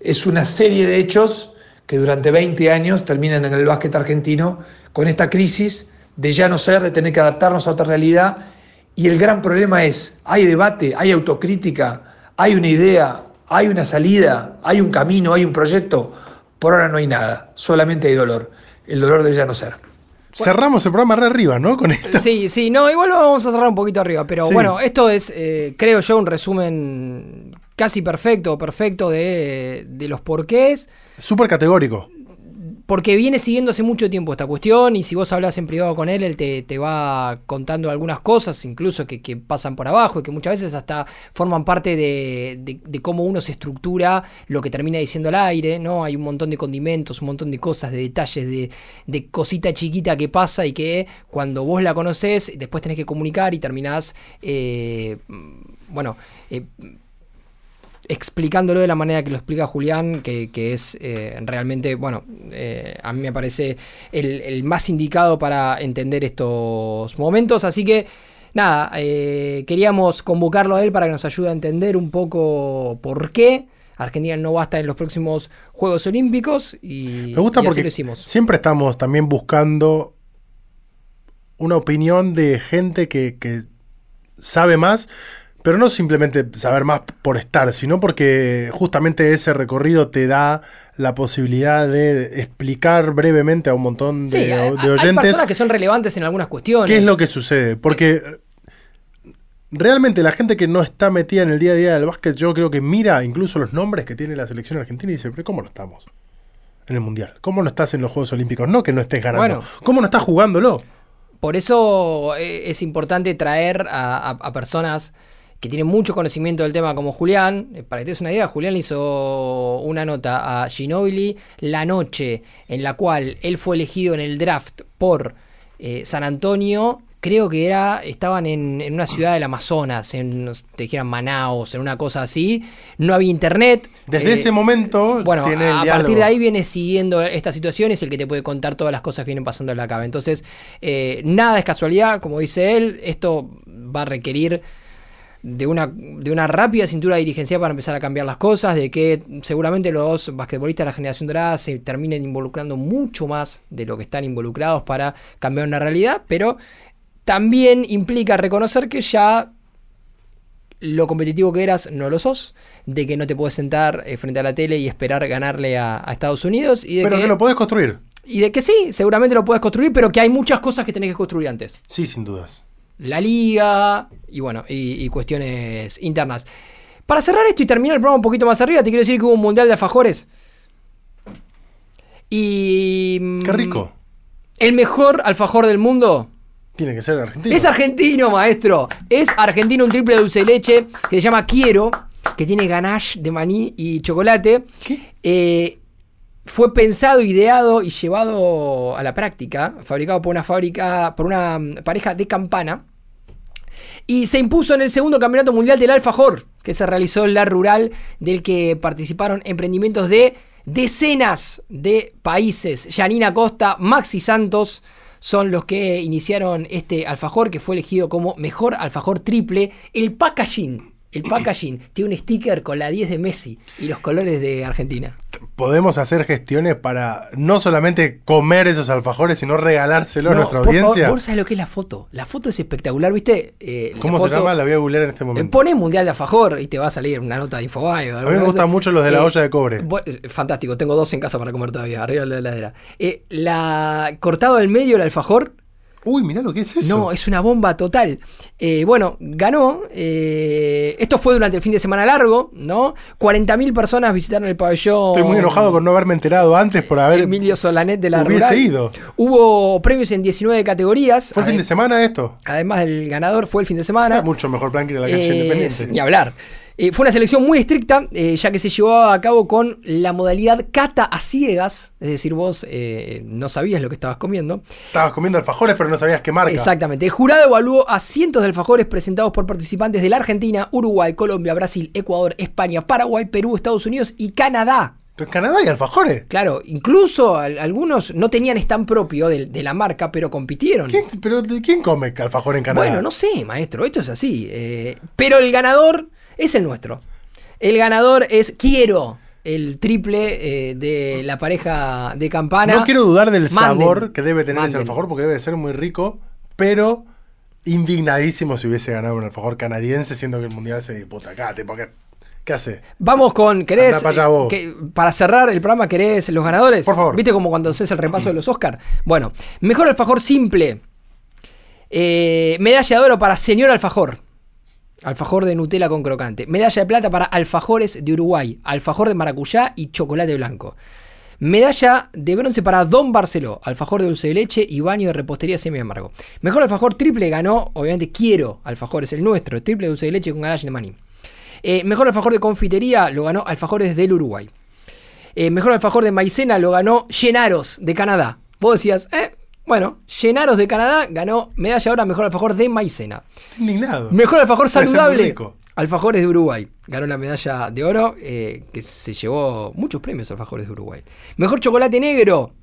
Es una serie de hechos que durante 20 años terminan en el básquet argentino con esta crisis de ya no ser, de tener que adaptarnos a otra realidad y el gran problema es, hay debate, hay autocrítica, hay una idea, hay una salida, hay un camino, hay un proyecto. Por ahora no hay nada, solamente hay dolor, el dolor de ya no ser. Cerramos el programa re arriba, ¿no? Con esto. Sí, sí, no, igual lo vamos a cerrar un poquito arriba, pero Sí. bueno, esto es, eh, creo yo, un resumen casi perfecto, perfecto de, de los porqués. Súper categórico. Porque viene siguiendo hace mucho tiempo esta cuestión y si vos hablas en privado con él, él te, te va contando algunas cosas, incluso que, que pasan por abajo y que muchas veces hasta forman parte de, de- cómo uno se estructura lo que termina diciendo al aire, ¿no? Hay un montón de condimentos, un montón de cosas, de detalles, de, de cosita chiquita que pasa y que cuando vos la conocés, después tenés que comunicar y terminás, eh, bueno, eh, explicándolo de la manera que lo explica Julián, que, que es eh, realmente, bueno, eh, a mí me parece el, el más indicado para entender estos momentos. Así que, nada, eh, queríamos convocarlo a él para que nos ayude a entender un poco por qué Argentina no va a estar en los próximos Juegos Olímpicos. Y, Me gusta y así porque lo hicimos. siempre estamos también buscando una opinión de gente que, que sabe más, pero no simplemente saber más por estar, sino porque justamente ese recorrido te da la posibilidad de explicar brevemente a un montón de, Sí, hay, de hay oyentes personas que son relevantes en algunas cuestiones. qué es lo que sucede. Porque realmente la gente que no está metida en el día a día del básquet, yo creo que mira incluso los nombres que tiene la selección argentina y dice, pero ¿cómo no estamos? En el Mundial. ¿Cómo no estás en los Juegos Olímpicos? No que no estés ganando. Bueno. ¿Cómo no estás jugándolo? Por eso eh, es importante traer a, a- a personas que tienen mucho conocimiento del tema como Julián. Eh, Para que te des una idea, Julián le hizo una nota a Ginobili la noche en la cual él fue elegido en el draft por eh, San Antonio. Creo que era, estaban en, en una ciudad del Amazonas, en, no sé, te dijeran Manaus, en una cosa así. No había internet. Desde eh, ese momento bueno, tiene el a diálogo. partir de ahí viene siguiendo esta situación, es el que te puede contar todas las cosas que vienen pasando en la cava. Entonces, eh, nada es casualidad, como dice él, esto va a requerir de una, de una rápida cintura dirigencial para empezar a cambiar las cosas, de que seguramente los basquetbolistas de la generación dorada se terminen involucrando mucho más de lo que están involucrados para cambiar una realidad, pero también implica reconocer que ya lo competitivo que eras no lo sos, de que no te puedes sentar eh, frente a la tele y esperar ganarle a, a Estados Unidos y de, Pero que, que lo podés construir. y de que sí, seguramente lo puedes construir, pero que hay muchas cosas que tenés que construir antes. Sí, sin dudas. La liga y bueno, y, y cuestiones internas. Para cerrar esto y terminar el programa un poquito más arriba, te quiero decir que hubo un mundial de alfajores. Y. mm, Qué rico. El mejor alfajor del mundo Tiene que ser argentino. es argentino, maestro. Es argentino un triple dulce de leche que se llama Quiero, que tiene ganache de maní y chocolate. ¿Qué? Eh, fue pensado, ideado y llevado a la práctica, fabricado por una fábrica, por una mm, pareja de campana. Y se impuso en el segundo campeonato mundial del alfajor, que se realizó en la rural, del que participaron emprendimientos de decenas de países. Janina Costa, Maxi Santos son los que iniciaron este alfajor, que fue elegido como mejor alfajor triple. El packaging, el packaging tiene un sticker con la 10 de Messi y los colores de Argentina. Podemos hacer gestiones para no solamente comer esos alfajores, sino regalárselos a No, nuestra por favor, audiencia. vos sabés lo que es la foto. La foto es espectacular, ¿viste? Eh, ¿Cómo se llama? La voy a googlear en este Eh, momento. Pone Mundial de Alfajor y te va a salir una nota de Infobae. A mí me gustan mucho los de la Eh, olla de cobre. eh, fantástico, tengo dos en casa para comer todavía, arriba de la heladera. Eh, la cortado del medio el alfajor. Uy, mirá lo que es eso. No, es una bomba total. Eh, bueno, ganó. eh, esto fue durante el fin de semana largo, ¿no? 40.000 personas visitaron el pabellón. Estoy muy enojado con no haberme enterado antes por haber. Emilio Solanet de la Hubiese Rural. ido. Hubo premios en 19 categorías. ¿Fue el fin de semana esto? Además, el ganador fue el fin de semana. Mucho mejor plan que ir a la cancha Eh, independiente. Ni hablar. Eh, fue una selección muy estricta, eh, ya que se llevó a cabo con la modalidad cata a ciegas, es decir, vos eh, no sabías lo que estabas comiendo. Estabas comiendo alfajores, pero no sabías qué marca. Exactamente. El jurado evaluó a cientos de alfajores presentados por participantes de la Argentina, Uruguay, Colombia, Brasil, Ecuador, España, Paraguay, Perú, Estados Unidos y Canadá. Pero en Canadá hay alfajores. Claro, incluso al- algunos no tenían stand propio de, de la marca, pero compitieron. ¿Quién, pero, ¿de ¿Quién come alfajor en Canadá? Bueno, no sé, maestro, esto es así. eh, pero el ganador es el nuestro. El ganador es Quiero, el triple eh, de la pareja de campana. No quiero dudar del Manden, sabor que debe tener ese alfajor porque debe ser muy rico, pero indignadísimo si hubiese ganado un alfajor canadiense, siendo que el mundial se disputa acá. Tipo, ¿qué, ¿qué hace? Vamos con, ¿querés? Allá que- para cerrar el programa, ¿querés los ganadores? Por favor. ¿Viste como cuando haces el repaso de los Oscar? Bueno, mejor alfajor simple. Eh, medalla de oro para señor alfajor. Alfajor de Nutella con crocante. Medalla de plata para alfajores de Uruguay. Alfajor de maracuyá y chocolate blanco. Medalla de bronce para Don Barceló. Alfajor de dulce de leche y baño de repostería semi amargo. Mejor alfajor triple ganó, obviamente quiero. Alfajor es el nuestro. Triple dulce de leche con ganache de maní. Eh, mejor alfajor de confitería lo ganó Alfajores del Uruguay. Eh, mejor alfajor de maicena lo ganó Llenaros de Canadá. Vos decías, eh, bueno, Llenaros de Canadá ganó medalla ahora mejor alfajor de maicena. Estoy indignado. Mejor alfajor saludable. Alfajores de Uruguay. Ganó la medalla de oro, eh, que se llevó muchos premios Alfajores de Uruguay. Mejor chocolate negro.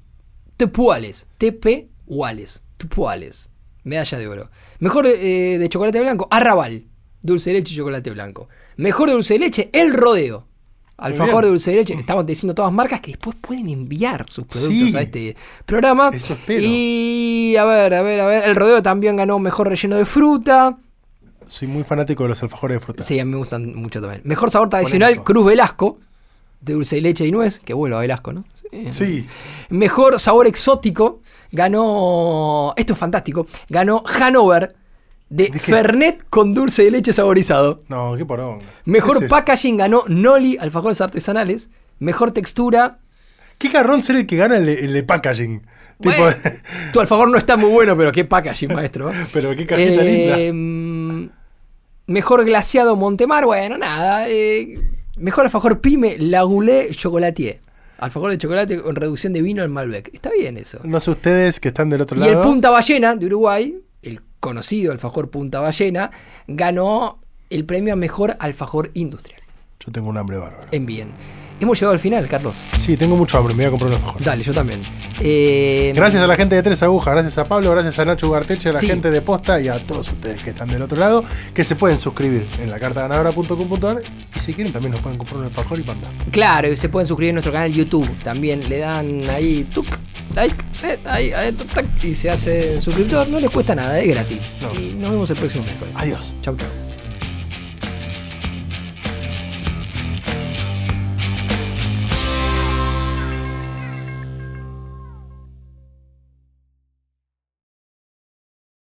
Tepuales. TP Wales. Tepuales. Medalla de oro. Mejor eh, de chocolate blanco. Arrabal. Dulce de leche y chocolate blanco. Mejor de dulce de leche. El Rodeo. Alfajor de dulce de leche. Estamos diciendo todas marcas que después pueden enviar sus productos Sí. a este programa. Eso espero. Y a ver, a ver, a ver. El Rodeo también ganó mejor relleno de fruta. Soy muy fanático de los alfajores de fruta. Sí, a mí me gustan mucho también. Mejor sabor tradicional, Polémico. Cruz Velasco, de dulce de leche y nuez, que vuelvo a Velasco, ¿no? Sí. Sí. Mejor sabor exótico, ganó, esto es fantástico, ganó Hanover, de. Fernet con dulce de leche saborizado. No, qué porón. Mejor ¿Qué es eso? packaging ganó Noli, alfajores artesanales. Mejor textura, Qué carrón ser el que gana el de, el de packaging. Tipo, Bueno, tu alfajor no está muy bueno, pero qué packaging, maestro. [laughs] pero qué cajita Eh, linda. mm, Mejor glaciado Montemar, bueno, nada. eh, mejor alfajor Pyme Lagulé Chocolatier. Alfajor de chocolate con reducción de vino al Malbec. Está bien eso. No sé ustedes que están del otro Y lado. el Punta Ballena de Uruguay, conocido alfajor Punta Ballena, ganó el premio a mejor alfajor industrial. Yo tengo un hambre bárbaro. En bien. Hemos llegado al final, Carlos. Sí, tengo mucho hambre. Me voy a comprar un alfajor. Dale, yo también. Eh, Gracias a la gente de Tres Agujas, gracias a Pablo, gracias a Nacho Ugarteche, a la Sí. gente de Posta y a todos ustedes que están del otro lado, que se pueden suscribir en la cartaganadora.com.ar y si quieren también nos pueden comprar un alfajor y mandar. Claro, y se pueden suscribir a nuestro canal YouTube. También le dan ahí, tuk, like, eh, ahí, ahí, tuc, tac, y se hace suscriptor. No les cuesta nada, es gratis. No. Y nos vemos el próximo miércoles. Adiós. Chau, chau.